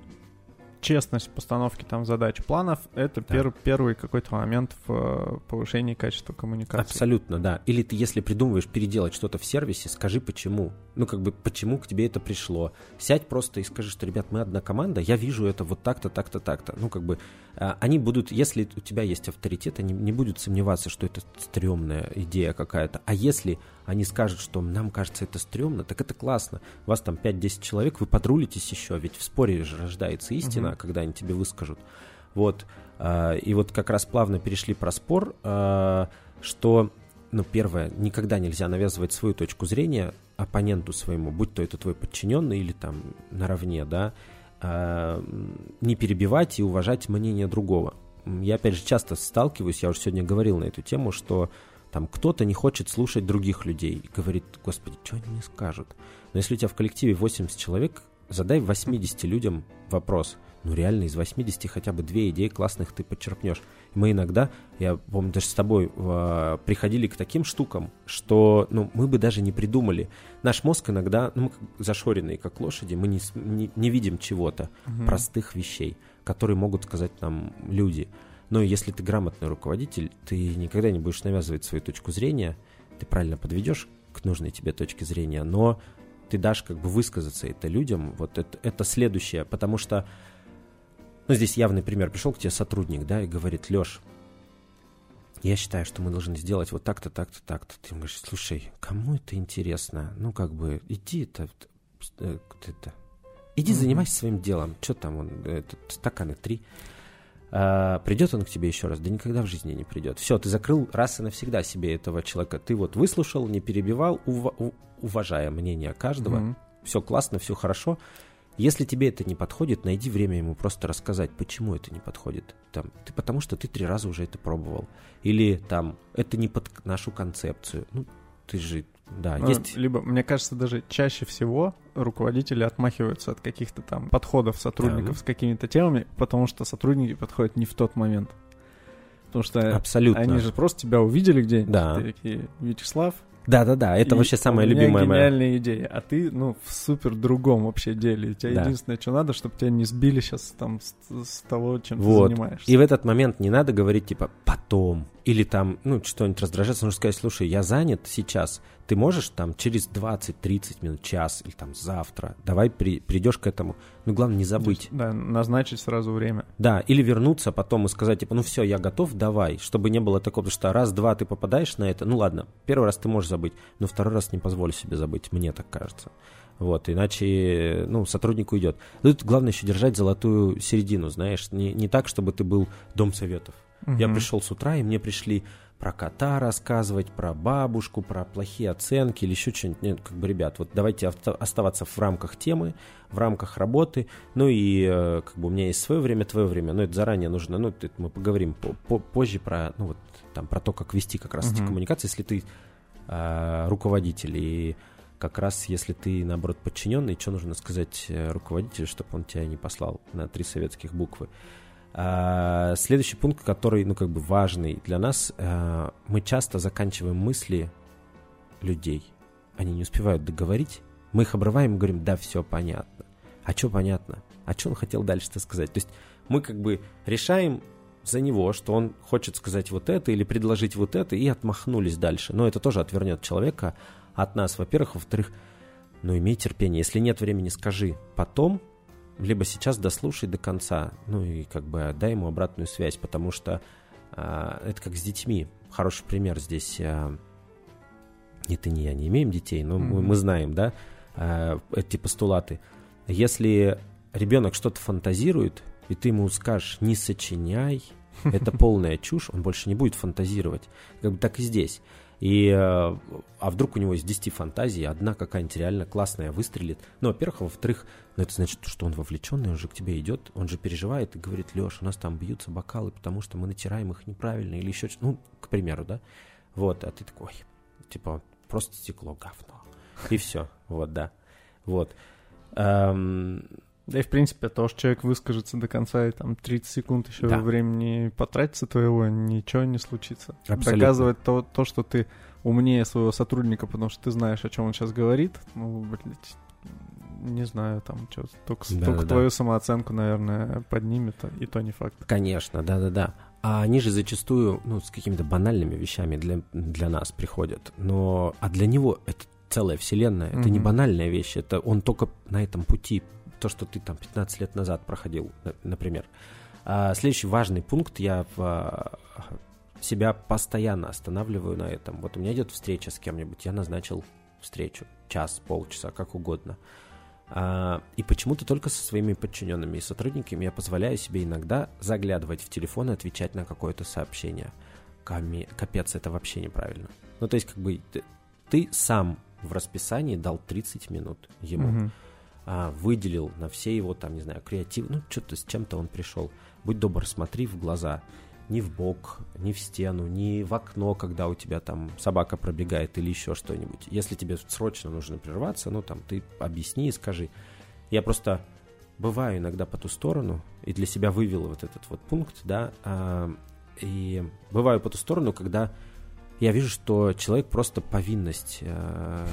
честность постановки там задач, планов — это да. пер, первый какой-то момент в э, повышении качества коммуникации. Абсолютно, да. Или ты, если придумываешь переделать что-то в сервисе, скажи почему. Ну, как бы, почему к тебе это пришло. Сядь просто и скажи, что, ребят, мы одна команда, я вижу это вот так-то, так-то, так-то. Ну, как бы, а, они будут, если у тебя есть авторитет, они не будут сомневаться, что это стрёмная идея какая-то. А если они скажут, что нам кажется это стрёмно, так это классно. У вас там 5-10 человек, вы подрулитесь еще, ведь в споре же рождается истина, угу. когда они тебе выскажут. Вот. А, и вот как раз плавно перешли про спор, а, что, ну, первое, никогда нельзя навязывать свою точку зрения оппоненту своему, будь то это твой подчиненный или там наравне, да, а, не перебивать и уважать мнение другого. Я, опять же, часто сталкиваюсь, я уже сегодня говорил на эту тему, что там кто-то не хочет слушать других людей и говорит, господи, что они мне скажут? Но если у тебя в коллективе 80 человек, задай 80 людям вопрос – ну реально из 80 хотя бы две идеи классных ты подчеркнешь. И мы иногда, я помню, даже с тобой э, приходили к таким штукам, что ну, мы бы даже не придумали. Наш мозг иногда, ну, мы зашоренные, как лошади, мы не, не, не видим чего-то, угу. простых вещей, которые могут сказать нам люди. Но если ты грамотный руководитель, ты никогда не будешь навязывать свою точку зрения, ты правильно подведешь к нужной тебе точке зрения, но ты дашь как бы высказаться это людям, вот это, это следующее, потому что ну, здесь явный пример. Пришел к тебе сотрудник, да, и говорит, Леш, я считаю, что мы должны сделать вот так-то, так-то, так-то. Ты говоришь, слушай, кому это интересно? Ну, как бы, иди это, это, это иди занимайся своим делом. Что там, он, это, стаканы три. А, придет он к тебе еще раз? Да никогда в жизни не придет. Все, ты закрыл раз и навсегда себе этого человека. Ты вот выслушал, не перебивал, ув- уважая мнение каждого. Mm-hmm. Все классно, все хорошо. Если тебе это не подходит, найди время ему просто рассказать, почему это не подходит. Там, ты потому что ты три раза уже это пробовал. Или там, это не под нашу концепцию. Ну, ты же, да, ну, есть... Либо, мне кажется, даже чаще всего руководители отмахиваются от каких-то там подходов сотрудников да. с какими-то темами, потому что сотрудники подходят не в тот момент. Потому что Абсолютно. они же просто тебя увидели где-нибудь. Да. Такие, Вячеслав, да-да-да, это и вообще самая любимая моя. гениальная идея, а ты, ну, в супер другом вообще деле. У тебя да. единственное, что надо, чтобы тебя не сбили сейчас там с, с того, чем вот. ты занимаешься. И в этот момент не надо говорить, типа, потом, или там, ну, что-нибудь раздражаться, нужно сказать, слушай, я занят сейчас, ты можешь там через 20-30 минут, час, или там завтра, давай при, придешь к этому. Ну, главное, не забыть. Да, назначить сразу время. Да, или вернуться потом и сказать, типа, ну все, я готов, давай, чтобы не было такого, что раз-два ты попадаешь на это, ну ладно, первый раз ты можешь забыть, но второй раз не позволь себе забыть, мне так кажется. Вот, иначе, ну, сотрудник уйдет. Тут главное еще держать золотую середину, знаешь, не, не так, чтобы ты был дом советов. Угу. Я пришел с утра, и мне пришли про кота рассказывать, про бабушку, про плохие оценки или еще что-нибудь. Нет, как бы, ребят, вот давайте оставаться в рамках темы, в рамках работы. Ну и э, как бы у меня есть свое время, твое время, но это заранее нужно. Ну, это мы поговорим позже про, ну вот, там, про то, как вести как раз uh-huh. эти коммуникации, если ты э, руководитель и как раз если ты, наоборот, подчиненный, что нужно сказать э, руководителю, чтобы он тебя не послал на три советских буквы. А, следующий пункт, который, ну, как бы важный для нас, а, мы часто заканчиваем мысли людей. Они не успевают договорить. Мы их обрываем и говорим, да, все понятно. А что понятно? А что он хотел дальше-то сказать? То есть мы как бы решаем за него, что он хочет сказать вот это или предложить вот это, и отмахнулись дальше. Но это тоже отвернет человека от нас, во-первых. Во-вторых, ну, имей терпение. Если нет времени, скажи потом, либо сейчас дослушай до конца, ну и как бы дай ему обратную связь, потому что а, это как с детьми. Хороший пример здесь. А, не ты, не я не имеем детей, но mm-hmm. мы, мы знаем, да, а, эти постулаты. Если ребенок что-то фантазирует, и ты ему скажешь, не сочиняй, это полная чушь, он больше не будет фантазировать. Как бы так и здесь. И, э, а вдруг у него из 10 фантазий одна какая-нибудь реально классная выстрелит. Ну, во-первых, а во-вторых, ну, это значит, что он вовлеченный, он же к тебе идет, он же переживает и говорит, Леш, у нас там бьются бокалы, потому что мы натираем их неправильно или еще что-то. Ну, к примеру, да? Вот, а ты такой, типа, просто стекло, говно. И все, вот, да. Вот. Эм, да и, в принципе, то, что человек выскажется до конца, и там 30 секунд еще да. времени потратится твоего, ничего не случится. Абсолютно. Доказывать то, то, что ты умнее своего сотрудника, потому что ты знаешь, о чем он сейчас говорит, ну, блядь, не знаю, там, что только, да, только да, твою да. самооценку, наверное, поднимет, и то не факт. Конечно, да-да-да. А они же зачастую, ну, с какими-то банальными вещами для, для нас приходят. Но, а для него это целая вселенная, это mm-hmm. не банальная вещь, это он только на этом пути то, что ты там 15 лет назад проходил, например. А следующий важный пункт, я в, а, себя постоянно останавливаю на этом. Вот у меня идет встреча с кем-нибудь, я назначил встречу, час, полчаса, как угодно. А, и почему-то только со своими подчиненными и сотрудниками я позволяю себе иногда заглядывать в телефон и отвечать на какое-то сообщение. Каме... Капец, это вообще неправильно. Ну, то есть, как бы, ты, ты сам в расписании дал 30 минут ему. Мгм. а, выделил на все его, там, не знаю, креатив, ну, что-то с чем-то он пришел. Будь добр, смотри в глаза. Ни в бок, ни в стену, ни в окно, когда у тебя там собака пробегает или еще что-нибудь. Если тебе срочно нужно прерваться, ну, там, ты объясни и скажи. Я просто бываю иногда по ту сторону и для себя вывел вот этот вот пункт, да, а, и бываю по ту сторону, когда я вижу, что человек просто повинность э,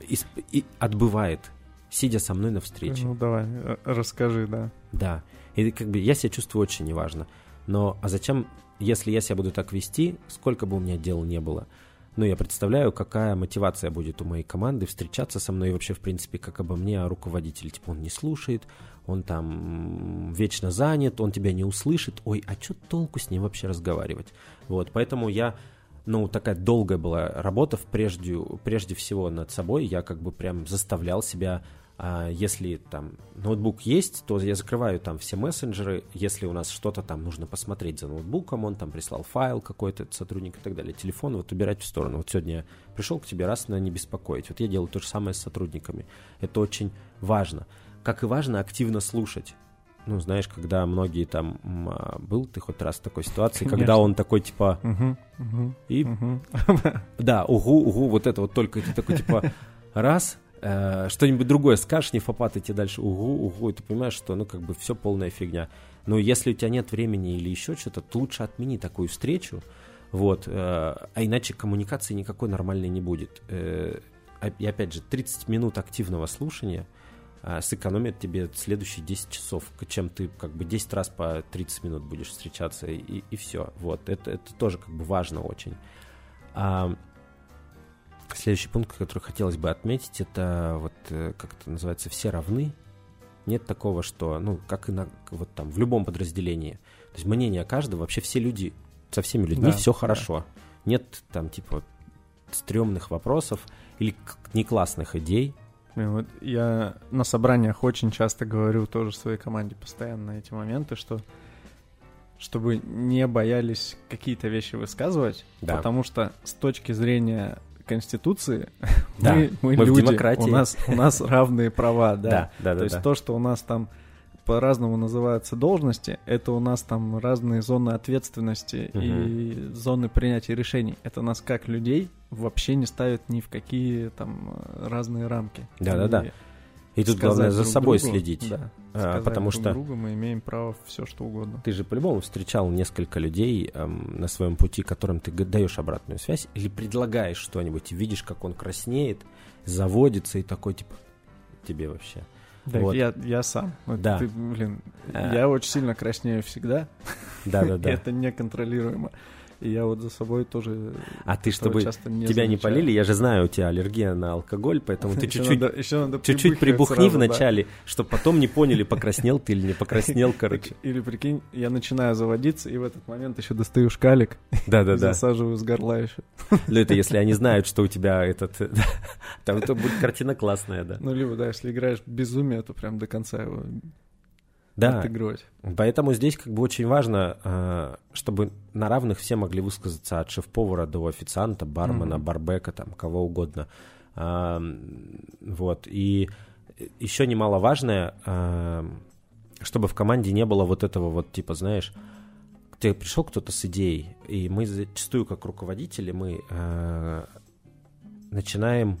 исп- и отбывает, сидя со мной на встрече. Ну, давай, э, расскажи, да. Да. И как бы я себя чувствую очень неважно. Но а зачем, если я себя буду так вести, сколько бы у меня дел не было, ну, я представляю, какая мотивация будет у моей команды встречаться со мной и вообще, в принципе, как обо мне руководитель. Типа, он не слушает, он там вечно занят, он тебя не услышит. Ой, а что толку с ним вообще разговаривать? Вот, поэтому я, ну, такая долгая была работа прежде, прежде всего над собой. Я как бы прям заставлял себя а если там ноутбук есть, то я закрываю там все мессенджеры. Если у нас что-то там нужно посмотреть за ноутбуком, он там прислал файл какой-то сотрудник и так далее. Телефон вот убирать в сторону. Вот сегодня я пришел к тебе, раз на не беспокоить. Вот я делаю то же самое с сотрудниками. Это очень важно. Как и важно активно слушать. Ну, знаешь, когда многие там... а, Был ты хоть раз в такой ситуации, когда Конечно. он такой, типа, Мгм, мгм, и мгм. да, угу, угу, вот это вот только, и ты такой, типа, раз, э, что-нибудь другое скажешь, не фапат идти дальше, угу, угу, и ты понимаешь, что, ну, как бы все полная фигня. Но если у тебя нет времени или еще что-то, то лучше отмени такую встречу, вот, э, а иначе коммуникации никакой нормальной не будет. Э, и опять же, 30 минут активного слушания а, сэкономит тебе следующие 10 часов, чем ты как бы 10 раз по 30 минут будешь встречаться, и, и все. Вот, это, это тоже как бы важно очень. Следующий пункт, который хотелось бы отметить, это вот, э, как это называется, все равны. Нет такого, что, ну, как и на, вот там, в любом подразделении. То есть мнение каждого, вообще все люди, со всеми людьми Да, все да. хорошо. Нет там, типа, стрёмных вопросов или к- неклассных идей. Блин, вот я на собраниях очень часто говорю тоже своей команде постоянно эти моменты, что чтобы не боялись какие-то вещи высказывать, Да. потому что с точки зрения Конституции Да, мы, мы мы в люди, демократии. у нас у нас равные права, да. да, да. То да, есть да. то, что у нас там по-разному называются должности, это у нас там разные зоны ответственности и зоны принятия решений. Это нас как людей вообще не ставит ни в какие там разные рамки. Да-да-да. И И тут главное за друг собой другу, следить. да, А, потому друг что другу мы имеем право все что угодно. ты же по-любому встречал несколько людей эм, на своем пути, которым ты даешь обратную связь или предлагаешь что-нибудь, и видишь, как он краснеет, заводится и такой, типа, тебе вообще. Да, Вот. я, я сам. Вот Да. ты, блин, А. я очень сильно краснею всегда. Да-да-да. И это неконтролируемо. И я вот за собой тоже А ты, чтобы часто не тебя не замечаю. полили, я же знаю, у тебя аллергия на алкоголь, поэтому ты чуть-чуть чуть-чуть прибухни сразу, да. вначале, чтобы потом не поняли, покраснел ты или не покраснел, короче. Или прикинь, я начинаю заводиться, и в этот момент еще достаю шкалик и Да-да-да. засаживаю с горла еще. Ну, это если они знают, что у тебя этот... Там это будет картина классная, да. Ну, либо, да, если играешь безумие, то прям до конца его Да, отыгрывать. поэтому здесь как бы очень важно, э, чтобы на равных все могли высказаться от шеф-повара до официанта, бармена, Мгм. барбека, там, кого угодно. Вот, и еще немаловажное, чтобы в команде не было вот этого вот, типа, знаешь, ты пришел кто-то с идеей, и мы зачастую как руководители, мы э, начинаем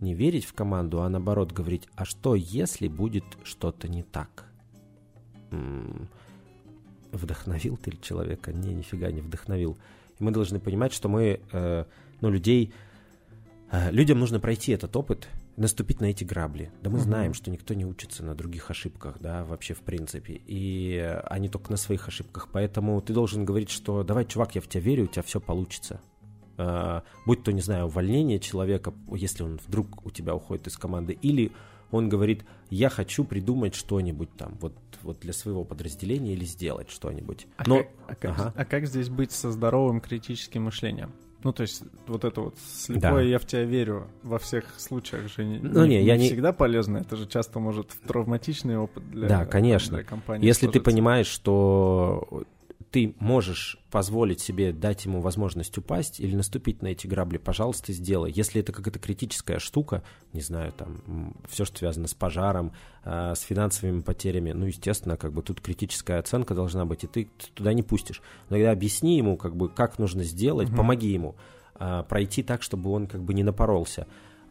не верить в команду, а наоборот говорить, а что если будет что-то не так? Вдохновил ты ли человека? Не, нифига не вдохновил. И мы должны понимать, что мы, э, ну, людей, э, людям нужно пройти этот опыт, наступить на эти грабли. Да мы Мгм. знаем, что никто не учится на других ошибках, да, вообще в принципе. И они только на своих ошибках. Поэтому ты должен говорить, что давай, чувак, я в тебя верю, у тебя все получится. Э, будь то, не знаю, увольнение человека, если он вдруг у тебя уходит из команды, или он говорит, я хочу придумать что-нибудь там, вот, вот для своего подразделения или сделать что-нибудь. А, Но, как, а, как, ага. а как здесь быть со здоровым критическим мышлением? Ну, то есть, вот это вот слепое Да. «я в тебя верю» во всех случаях же не, Ну, не, я не- всегда полезно. Это же часто может травматичный опыт для, Да, конечно. для компании Если ты сложиться. понимаешь, что ты можешь позволить себе дать ему возможность упасть или наступить на эти грабли, пожалуйста, сделай. Если это какая-то критическая штука, не знаю, там, все, что связано с пожаром, а, с финансовыми потерями, ну, естественно, как бы тут критическая оценка должна быть, и ты туда не пустишь. Но тогда объясни ему, как бы, как нужно сделать, Мгм. помоги ему а, пройти так, чтобы он как бы не напоролся.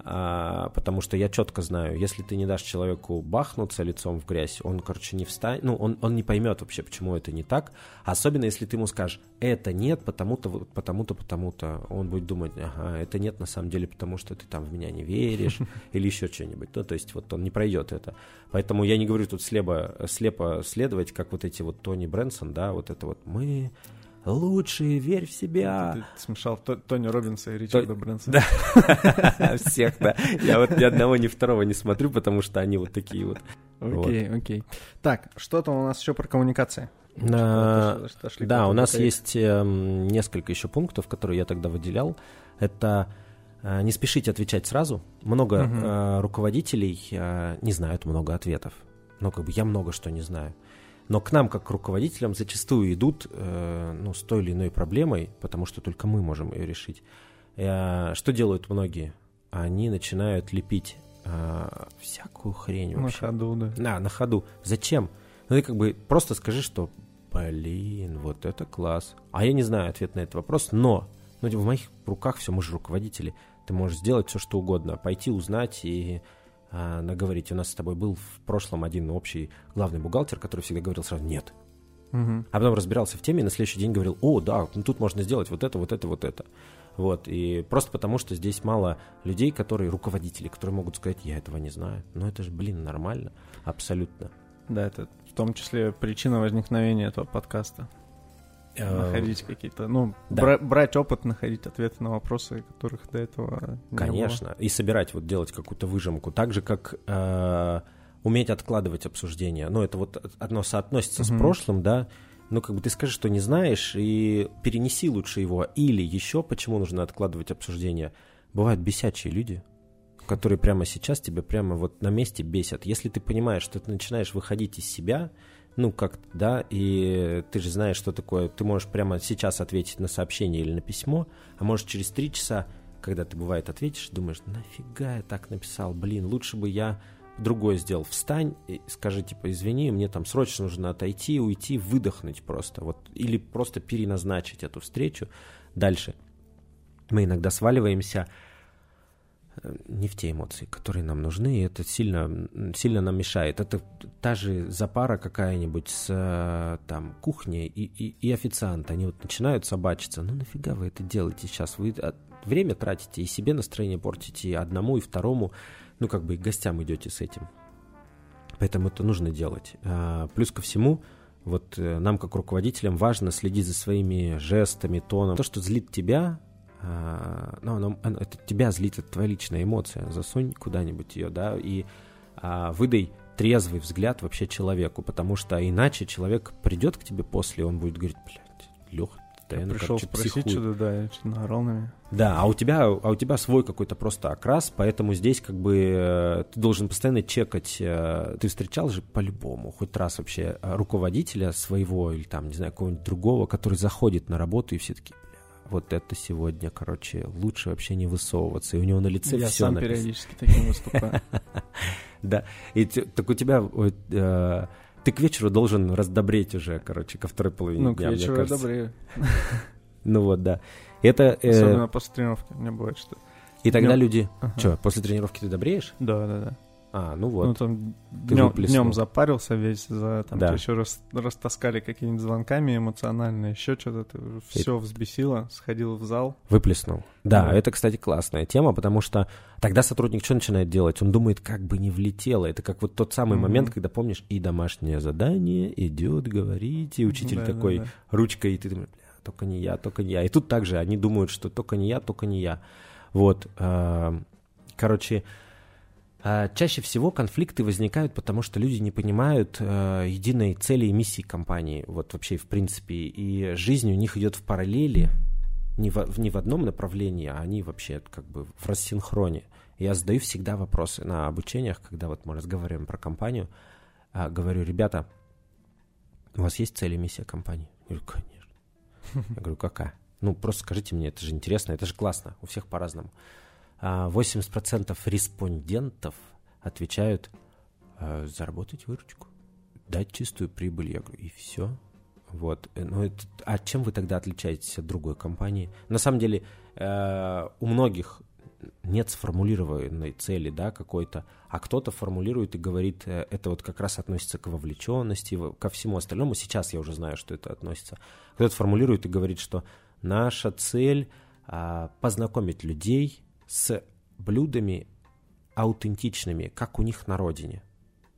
А, потому что я четко знаю, если ты не дашь человеку бахнуться лицом в грязь, он, короче, не встанет, ну, он, он не поймет вообще, почему это не так. Особенно, если ты ему скажешь, это нет, потому-то, потому-то, потому-то. Он будет думать, ага, это нет на самом деле, потому что ты там в меня не веришь, или еще что-нибудь. Ну, то есть, вот он не пройдет это. Поэтому я не говорю тут слепо, слепо следовать, как вот эти вот Тони Брэнсон, да, вот это вот мы лучшие, верь в себя. Ты смешал То- Тони Робинса и Ричарда Брэнсона. Да. Всех, да. Я вот ни одного, ни второго не смотрю, потому что они вот такие вот. Окей, окей. Так, что там у нас еще про коммуникации? На- Да, у нас есть эм, несколько еще пунктов, которые я тогда выделял. Это э, не спешите отвечать сразу. Много э, руководителей э, не знают много ответов. Ну, как бы я много что не знаю. Но к нам, как к руководителям, зачастую идут э, ну, с той или иной проблемой, потому что только мы можем ее решить. Э, что делают многие? Они начинают лепить э, всякую хрень На вообще. ходу, да. На, на ходу. Зачем? Ну ты как бы просто скажи, что блин, вот это класс. А я не знаю ответ на этот вопрос, но ну, в моих руках все, мы же руководители. Ты можешь сделать все, что угодно. Пойти узнать и а, наговорить. У нас с тобой был в прошлом один общий главный бухгалтер, который всегда говорил сразу «нет». Мгм. А потом разбирался в теме и на следующий день говорил, о, да, ну тут можно сделать вот это, вот это, вот это. Вот, и просто потому, что здесь мало людей, которые руководители, которые могут сказать, я этого не знаю. Но это же, блин, нормально, абсолютно. Да, это в том числе причина возникновения этого подкаста. Находить какие-то, ну, да. бра- брать опыт, находить ответы на вопросы, которых до этого не Конечно, и собирать, вот делать какую-то выжимку. Так же, как э, уметь откладывать обсуждение. Ну, это вот одно соотносится Мгм. с прошлым, да. Ну, как бы ты скажешь, что не знаешь, и перенеси лучше его. Или еще, почему нужно откладывать обсуждение. Бывают бесячие люди, которые прямо сейчас тебя прямо вот на месте бесят. Если ты понимаешь, что ты начинаешь выходить из себя, ну, как да, и ты же знаешь, что такое, ты можешь прямо сейчас ответить на сообщение или на письмо, а можешь через три часа, когда ты, бывает, ответишь, думаешь, нафига я так написал, блин, лучше бы я другое сделал. Встань и скажи, типа, извини, мне там срочно нужно отойти, уйти, выдохнуть просто, вот, или просто переназначить эту встречу дальше. Мы иногда сваливаемся не в те эмоции, которые нам нужны, и это сильно, сильно нам мешает. Это та же запара какая-нибудь с э, там кухней и, и, и официант. Они вот начинают собачиться. Ну нафига вы это делаете сейчас? Вы время тратите и себе настроение портите, и одному, и второму. Ну как бы и гостям идете с этим. Поэтому это нужно делать. А, Плюс ко всему, вот э, нам, как руководителям, важно следить за своими жестами, тоном. То, что злит тебя, а, ну, оно- оно- это тебя злит, это твоя личная эмоция. Засунь куда-нибудь ее, да, и а, выдай трезвый взгляд вообще человеку, потому что иначе человек придет к тебе после, и он будет говорить, блядь, Леха, постоянно Пришел короче, спросить психует». что-то, да, и что-то наорал на меня. Да, а у тебя, а у тебя свой какой-то просто окрас, поэтому здесь как бы э, ты должен постоянно чекать. э, Ты встречал же по-любому хоть раз вообще э, руководителя своего или там, не знаю, какого-нибудь другого, который заходит на работу и все таки вот это сегодня, короче, лучше вообще не высовываться. И у него на лице Я все сам периодически таким выступаю. Да, и так у тебя э, ты к вечеру должен раздобреть уже, короче, ко второй половине Ну, к дня, вечеру я добрею. Ну вот, да. Это, э, Особенно после тренировки. У меня бывает, что... и тогда люди... Что, после тренировки ты добреешь? Да, да, да. А, ну Ну, вот. там Ты днем, выплеснул. запарился весь, за, там Да. еще раз, растаскали какими-нибудь звонками эмоционально, еще что-то, ты все взбесило, сходил в зал. Выплеснул. Да, Да. это, кстати, классная тема, потому что тогда сотрудник что начинает делать? Он думает, как бы не влетело. Это как вот тот самый Мгм. момент, когда, помнишь, и домашнее задание идет, говорить, и учитель Да, да, такой да. ручкой, и ты думаешь, «Бля, только не я, только не я. И тут также они думают, что только не я, только не я. Вот. а, Короче, чаще всего конфликты возникают, потому что люди не понимают э, единой цели и миссии компании. Вот вообще, в принципе, и жизнь у них идет в параллели, не в, не в одном направлении, а они вообще как бы в рассинхроне. Я задаю всегда вопросы на обучениях, когда вот мы разговариваем про компанию, а, говорю, ребята, у вас есть цель и миссия компании? Я говорю, конечно. Я говорю, какая? Ну, просто скажите мне, это же интересно, это же классно, у всех по-разному. 80% а, респондентов отвечают а, заработать выручку, дать чистую прибыль. Я говорю, и все. Вот. Ну, это, а чем вы тогда отличаетесь от другой компании? На самом деле, э, у многих нет сформулированной цели, да, какой-то, а кто-то формулирует и говорит, э, это вот как раз относится к вовлеченности, ко всему остальному. Сейчас я уже знаю, что это относится. Кто-то формулирует и говорит, что наша цель а, познакомить людей с блюдами аутентичными, как у них на родине.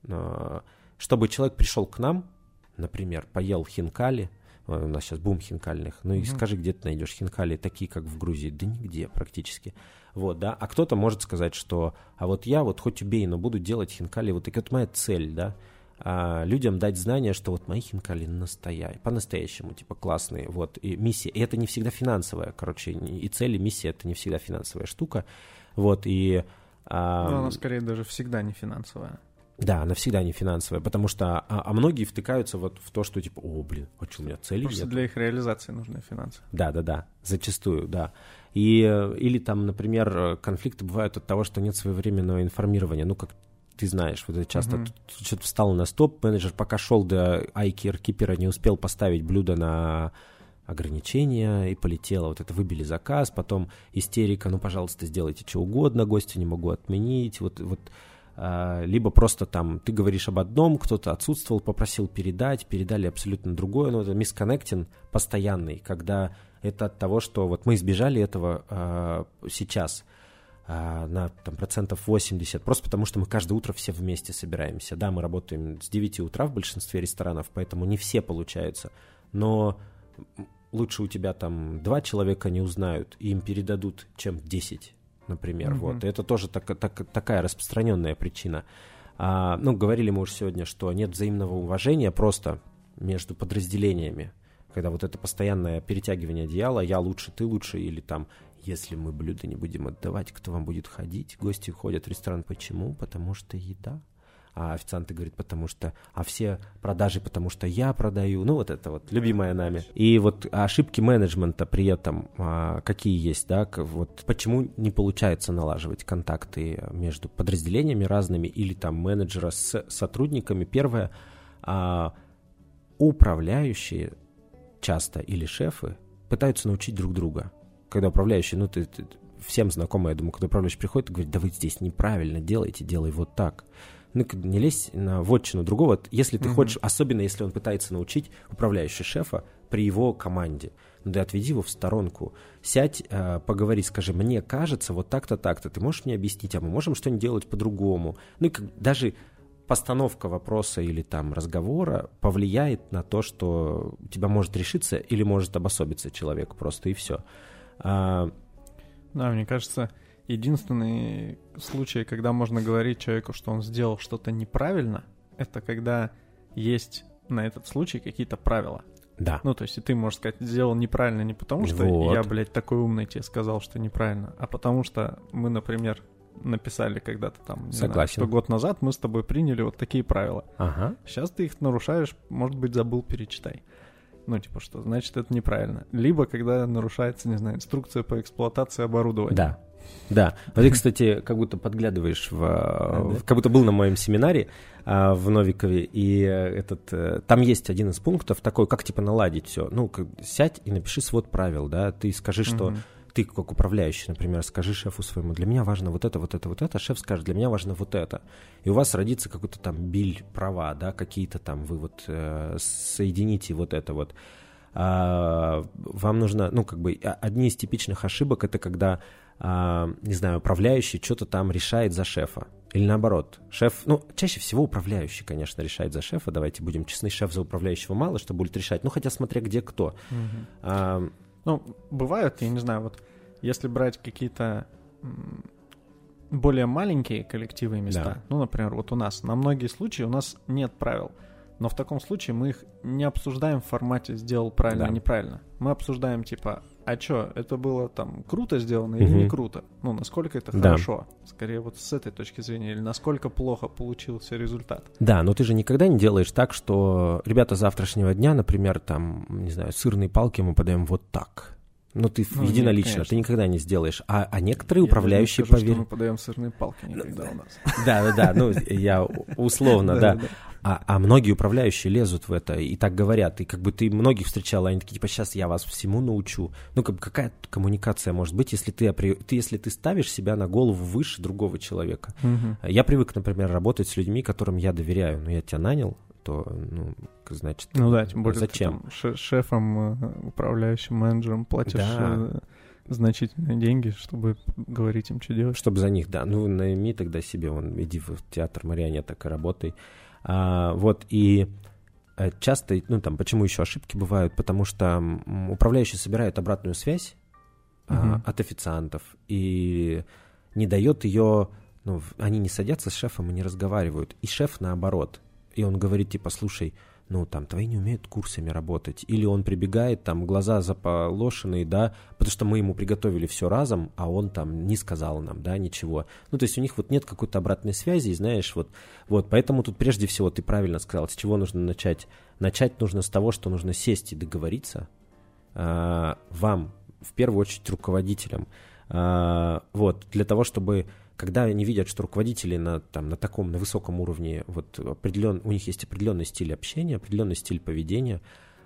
А, чтобы человек пришел к нам, например, поел хинкали, у нас сейчас бум хинкальных. Ну и mm-hmm. скажи, где ты найдешь хинкали такие, как в Грузии? Да нигде практически. Вот, да. А кто-то может сказать, что, а вот я вот хоть убей, но буду делать хинкали, вот это моя цель, да. А, людям дать знание, что вот мои хинкали настоящие, по-настоящему, типа классные, вот, и миссия. И это не всегда финансовая, короче, и цель, и миссия — это не всегда финансовая штука, вот, и... А... Но она скорее даже всегда не финансовая. Да, она всегда не финансовая, потому что а, а многие втыкаются вот в то, что типа, о, блин, а что у меня цели Просто нет? для их реализации нужны финансы. Да, да, да, зачастую, да. И, э, или там, например, конфликты бывают от того, что нет своевременного информирования. Ну, как ты знаешь, вот это часто uh-huh. что-то встал на стоп, менеджер пока шел до айкер кипера, не успел поставить блюдо на ограничения и полетело. Вот это выбили заказ, потом истерика, ну, пожалуйста, сделайте что угодно, гостя не могу отменить. Вот, вот а, либо просто там ты говоришь об одном, кто-то отсутствовал, попросил передать, передали абсолютно другое, но это мисконнектинг постоянный, когда это от того, что вот мы избежали этого э, сейчас на там, процентов 80, просто потому что мы каждое утро все вместе собираемся. Да, мы работаем с 9 утра в большинстве ресторанов, поэтому не все получаются, но лучше у тебя там два человека не узнают и им передадут, чем 10 например. Mm-hmm. Вот. И это тоже так, так, такая распространенная причина. А, ну, говорили мы уже сегодня, что нет взаимного уважения просто между подразделениями. Когда вот это постоянное перетягивание одеяла, я лучше, ты лучше, или там, если мы блюда не будем отдавать, кто вам будет ходить? Гости ходят в ресторан. Почему? Потому что еда а официанты говорят, потому что, а все продажи, потому что я продаю, ну вот это вот, любимая нами. И вот ошибки менеджмента при этом а, какие есть, да, вот почему не получается налаживать контакты между подразделениями разными или там менеджера с сотрудниками. Первое, а, управляющие часто или шефы пытаются научить друг друга. Когда управляющий, ну ты, ты всем знакомый, я думаю, когда управляющий приходит и говорит, да вы здесь неправильно делаете, делай вот так ну, не лезь на вотчину другого, если ты угу. хочешь, особенно если он пытается научить управляющего шефа при его команде. Ну да отведи его в сторонку, сядь, э, поговори, скажи, мне кажется, вот так-то, так-то, ты можешь мне объяснить, а мы можем что-нибудь делать по-другому. Ну и как, даже постановка вопроса или там разговора повлияет на то, что у тебя может решиться или может обособиться человек просто и все. А... Да, мне кажется, Единственный случай, когда можно говорить человеку, что он сделал что-то неправильно, это когда есть на этот случай какие-то правила. Да. Ну, то есть и ты можешь сказать, сделал неправильно не потому, что вот. я, блядь, такой умный тебе сказал, что неправильно, а потому что мы, например, написали когда-то там, Согласен. Знаю, что год назад мы с тобой приняли вот такие правила. Ага. Сейчас ты их нарушаешь, может быть, забыл, перечитай. Ну, типа что, значит, это неправильно. Либо когда нарушается, не знаю, инструкция по эксплуатации оборудования. Да. Да. Вот ты, кстати, как будто подглядываешь в... А, как будто был на моем семинаре а, в Новикове, и этот... Э, там есть один из пунктов такой, как типа наладить все. Ну, как, сядь и напиши свод правил, да, ты скажи, что... Ты как управляющий, например, скажи шефу своему, для меня важно вот это, вот это, вот это, а шеф скажет, для меня важно вот это. И у вас родится какой-то там биль права, да, какие-то там вы вот э, соедините вот это вот. А, вам нужно, ну, как бы, одни из типичных ошибок это когда а, не знаю, управляющий что-то там решает за шефа. Или наоборот, шеф, ну, чаще всего управляющий, конечно, решает за шефа, давайте будем честны, шеф за управляющего мало что будет решать, ну, хотя смотря где кто. Угу. А, ну, бывают, я не знаю, вот если брать какие-то более маленькие коллективы и места, да. ну, например, вот у нас, на многие случаи у нас нет правил. Но в таком случае мы их не обсуждаем в формате «сделал правильно, Да. неправильно». Мы обсуждаем типа «а чё, это было там круто сделано или Мгм. не круто?» Ну, насколько это Да. хорошо? Скорее вот с этой точки зрения. Или насколько плохо получился результат. Да, но ты же никогда не делаешь так, что ребята завтрашнего дня, например, там, не знаю, сырные палки мы подаем вот так. Ну, ты Ну, нет, единолично, конечно. ты никогда не сделаешь. А, а некоторые Я даже не управляющие, скажу, поверь... мы подаем сырные палки никогда у нас. Да, да, да, ну, я условно, да. А, а многие управляющие лезут в это и так говорят. И как бы ты многих встречал, они такие, типа, сейчас я вас всему научу. Ну, как какая коммуникация может быть, если ты, ты, если ты ставишь себя на голову выше другого человека? Мгм. Я привык, например, работать с людьми, которым я доверяю. Но я тебя нанял, то, ну, значит... Ну да, тем более Зачем? там ше- шефом, э, управляющим менеджером платишь Да. э, значительные деньги, чтобы говорить им, что делать. Чтобы за них, да. Ну, найми тогда себе, вон, иди в театр марионеток и работай. А, вот, и э, часто, ну, там, почему еще ошибки бывают? Потому что управляющий собирает обратную связь а, Мгм. от официантов и не дает ее... Ну, они не садятся с шефом и не разговаривают. И шеф наоборот. И он говорит, типа, слушай, ну, там, твои не умеют курсами работать. Или он прибегает, там, глаза заполошенные, да, потому что мы ему приготовили все разом, а он там не сказал нам, да, ничего. Ну, то есть у них вот нет какой-то обратной связи, и знаешь, вот, вот, поэтому тут прежде всего ты правильно сказал, с чего нужно начать. Начать нужно с того, что нужно сесть и договориться а, вам, в первую очередь, руководителям, а, вот, для того, чтобы когда они видят, что руководители на, там, на таком, на высоком уровне, вот определен, у них есть определенный стиль общения, определенный стиль поведения,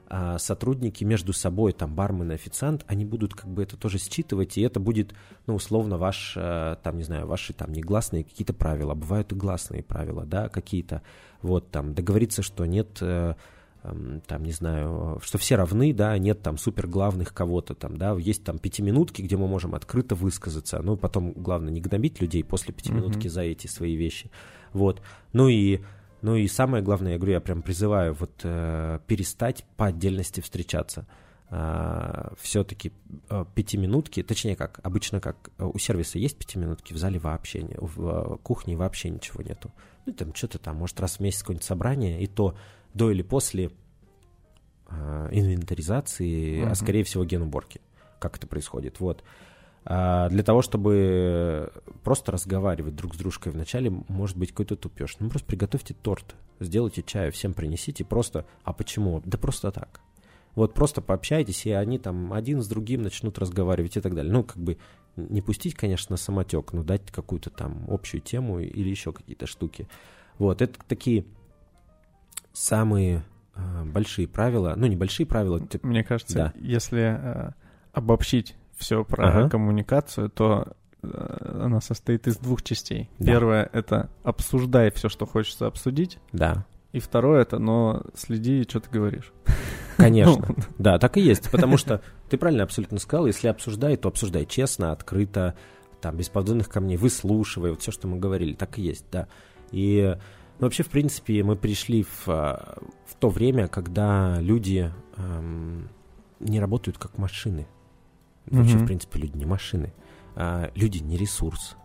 а сотрудники между собой, там, бармен и официант, они будут как бы это тоже считывать, и это будет, ну, условно, ваш, э, там, не знаю, ваши там негласные какие-то правила, бывают и гласные правила, да, какие-то, вот, там, договориться, что нет э, там, не знаю, что все равны, да, нет там супер главных кого-то там, да, есть там пятиминутки, где мы можем открыто высказаться, ну, потом, главное, не гнобить людей после пятиминутки Мгм. за эти свои вещи, вот, ну и, ну и самое главное, я говорю, я прям призываю вот э, перестать по отдельности встречаться, все-таки пятиминутки, точнее как, обычно как, э, у сервиса есть пятиминутки, в зале вообще, не, в э, кухне вообще ничего нету, ну, там что-то там, может, раз в месяц какое-нибудь собрание, и то до или после а, инвентаризации, а Мгм. скорее всего генуборки, как это происходит. Вот. А для того, чтобы просто разговаривать друг с дружкой вначале, может быть, какой-то тупеж. Ну, просто приготовьте торт, сделайте чаю, всем принесите, просто, а почему? Да просто так. Вот просто пообщайтесь, и они там один с другим начнут разговаривать и так далее. Ну, как бы не пустить, конечно, на самотек, но дать какую-то там общую тему или еще какие-то штуки. Вот, это такие самые э, большие правила, ну, небольшие правила, типа, Мне кажется, Да. если э, обобщить все про Ага. коммуникацию, то э, она состоит из двух частей. Да. Первое это обсуждай все, что хочется обсудить. да, И второе это, но следи, что ты говоришь. конечно. Да, так и есть, потому что ты правильно абсолютно сказал, если обсуждай, то обсуждай честно, открыто, там, без подводных камней, выслушивай, вот все, что мы говорили, так и есть, да. И ну, вообще, в принципе, мы пришли в, а, в то время, когда люди эм, не работают как машины. Вообще, Мгм. в принципе, люди не машины. А, люди не ресурс.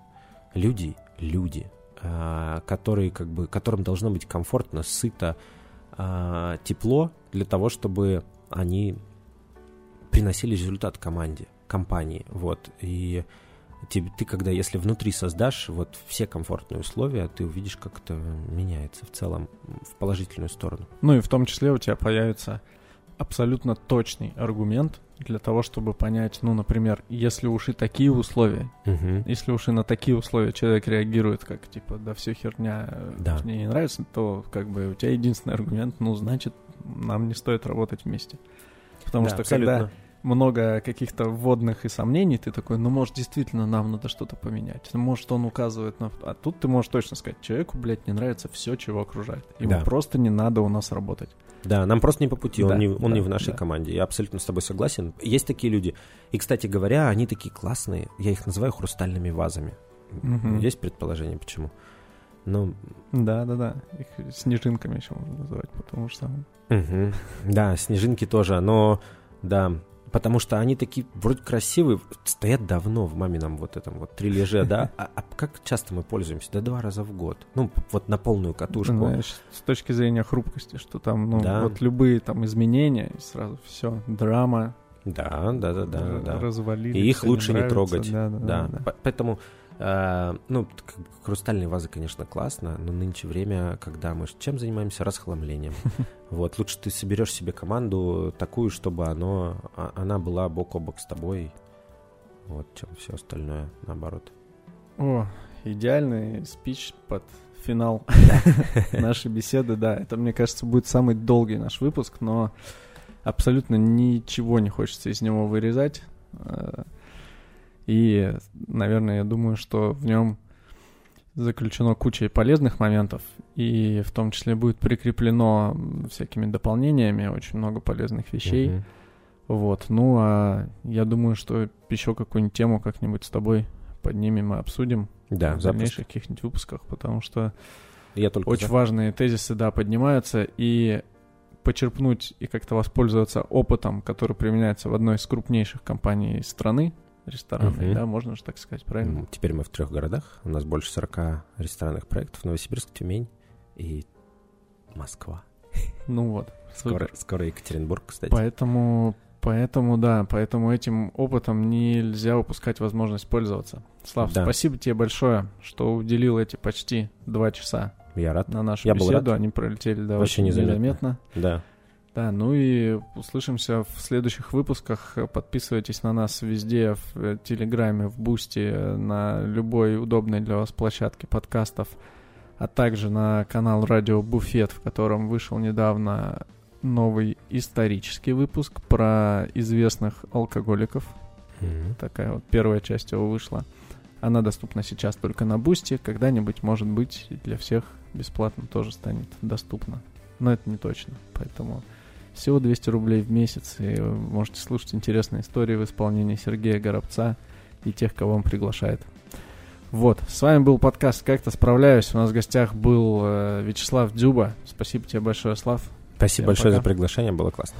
Люди — люди, а, которые, как бы, которым должно быть комфортно, сыто, а, тепло для того, чтобы они приносили результат команде, компании, вот, и ты, ты когда, если внутри создашь вот все комфортные условия, ты увидишь, как это меняется в целом в положительную сторону. Ну и в том числе у тебя появится абсолютно точный аргумент для того, чтобы понять, ну, например, если уж и такие условия, Мгм. если уж и на такие условия человек реагирует как, типа, да все херня, Да. мне не нравится, то как бы у тебя единственный аргумент, ну, значит, нам не стоит работать вместе. Потому Да, что абсолютно. когда много каких-то вводных и сомнений, ты такой, ну, может, действительно нам надо что-то поменять. Ну, Может, он указывает на... А тут ты можешь точно сказать, человеку, блядь, не нравится все, чего окружает. Ему Да. просто не надо у нас работать. Да, нам просто не по пути, он, Да, не, он да, не в нашей да. команде. Я абсолютно с тобой согласен. Есть такие люди. И, кстати говоря, они такие классные. Я их называю хрустальными вазами. Мгм. Есть предположение, почему? Ну, Да-да-да, их снежинками еще можно называть, потому что... мгм. да, снежинки тоже, но да, Потому что они такие вроде красивые, стоят давно в мамином вот этом вот трилеже, да? А, а как часто мы пользуемся? Да два раза в год. Ну, вот на полную катушку. Знаешь, с точки зрения хрупкости, что там, ну, да. вот любые там изменения, сразу все, драма. Да, да, да, да, да. Развалили. И их лучше не, не трогать. Да, да, да. да. Поэтому Э, ну, хрустальные вазы, конечно, классно, но нынче время, когда мы чем занимаемся? Расхламлением. Вот, лучше ты соберешь себе команду такую, чтобы оно, а, она была бок о бок с тобой, вот, чем все остальное, наоборот. О, идеальный спич под финал нашей беседы, да. Это, мне кажется, будет самый долгий наш выпуск, но абсолютно ничего не хочется из него вырезать. И, наверное, я думаю, что в нем заключено куча полезных моментов, и в том числе будет прикреплено всякими дополнениями очень много полезных вещей. Uh-huh. Вот, ну а я думаю, что еще какую-нибудь тему как-нибудь с тобой поднимем и обсудим да, в дальнейших каких-нибудь выпусках, потому что я только очень за. важные тезисы, да, поднимаются, и почерпнуть и как-то воспользоваться опытом, который применяется в одной из крупнейших компаний страны, ресторанной, угу. да, можно же так сказать, правильно? Теперь мы в трех городах, у нас больше 40 ресторанных проектов, Новосибирск, Тюмень и Москва. Ну вот. Скоро, скоро Екатеринбург, кстати. Поэтому, поэтому, да, поэтому этим опытом нельзя упускать возможность пользоваться. Слав, да. спасибо тебе большое, что уделил эти почти два часа. Я рад. На нашу Я беседу. Был рад. Они пролетели, да, Вообще незаметно. незаметно. Да. Да, ну и услышимся в следующих выпусках. Подписывайтесь на нас везде, в э, Телеграме, в Boosty, на любой удобной для вас площадке подкастов, а также на канал Радио Буфет, в котором вышел недавно новый исторический выпуск про известных алкоголиков. Mm-hmm. Такая вот первая часть его вышла. Она доступна сейчас только на Boosty. Когда-нибудь, может быть, для всех бесплатно тоже станет доступна. Но это не точно. Поэтому всего 200 рублей в месяц, и вы можете слушать интересные истории в исполнении Сергея Горобца и тех, кого он приглашает. Вот, с вами был подкаст «Как-то справляюсь». У нас в гостях был э, Вячеслав Дзюба. Спасибо тебе большое, Слав. Спасибо Всем большое пока. за приглашение, было классно.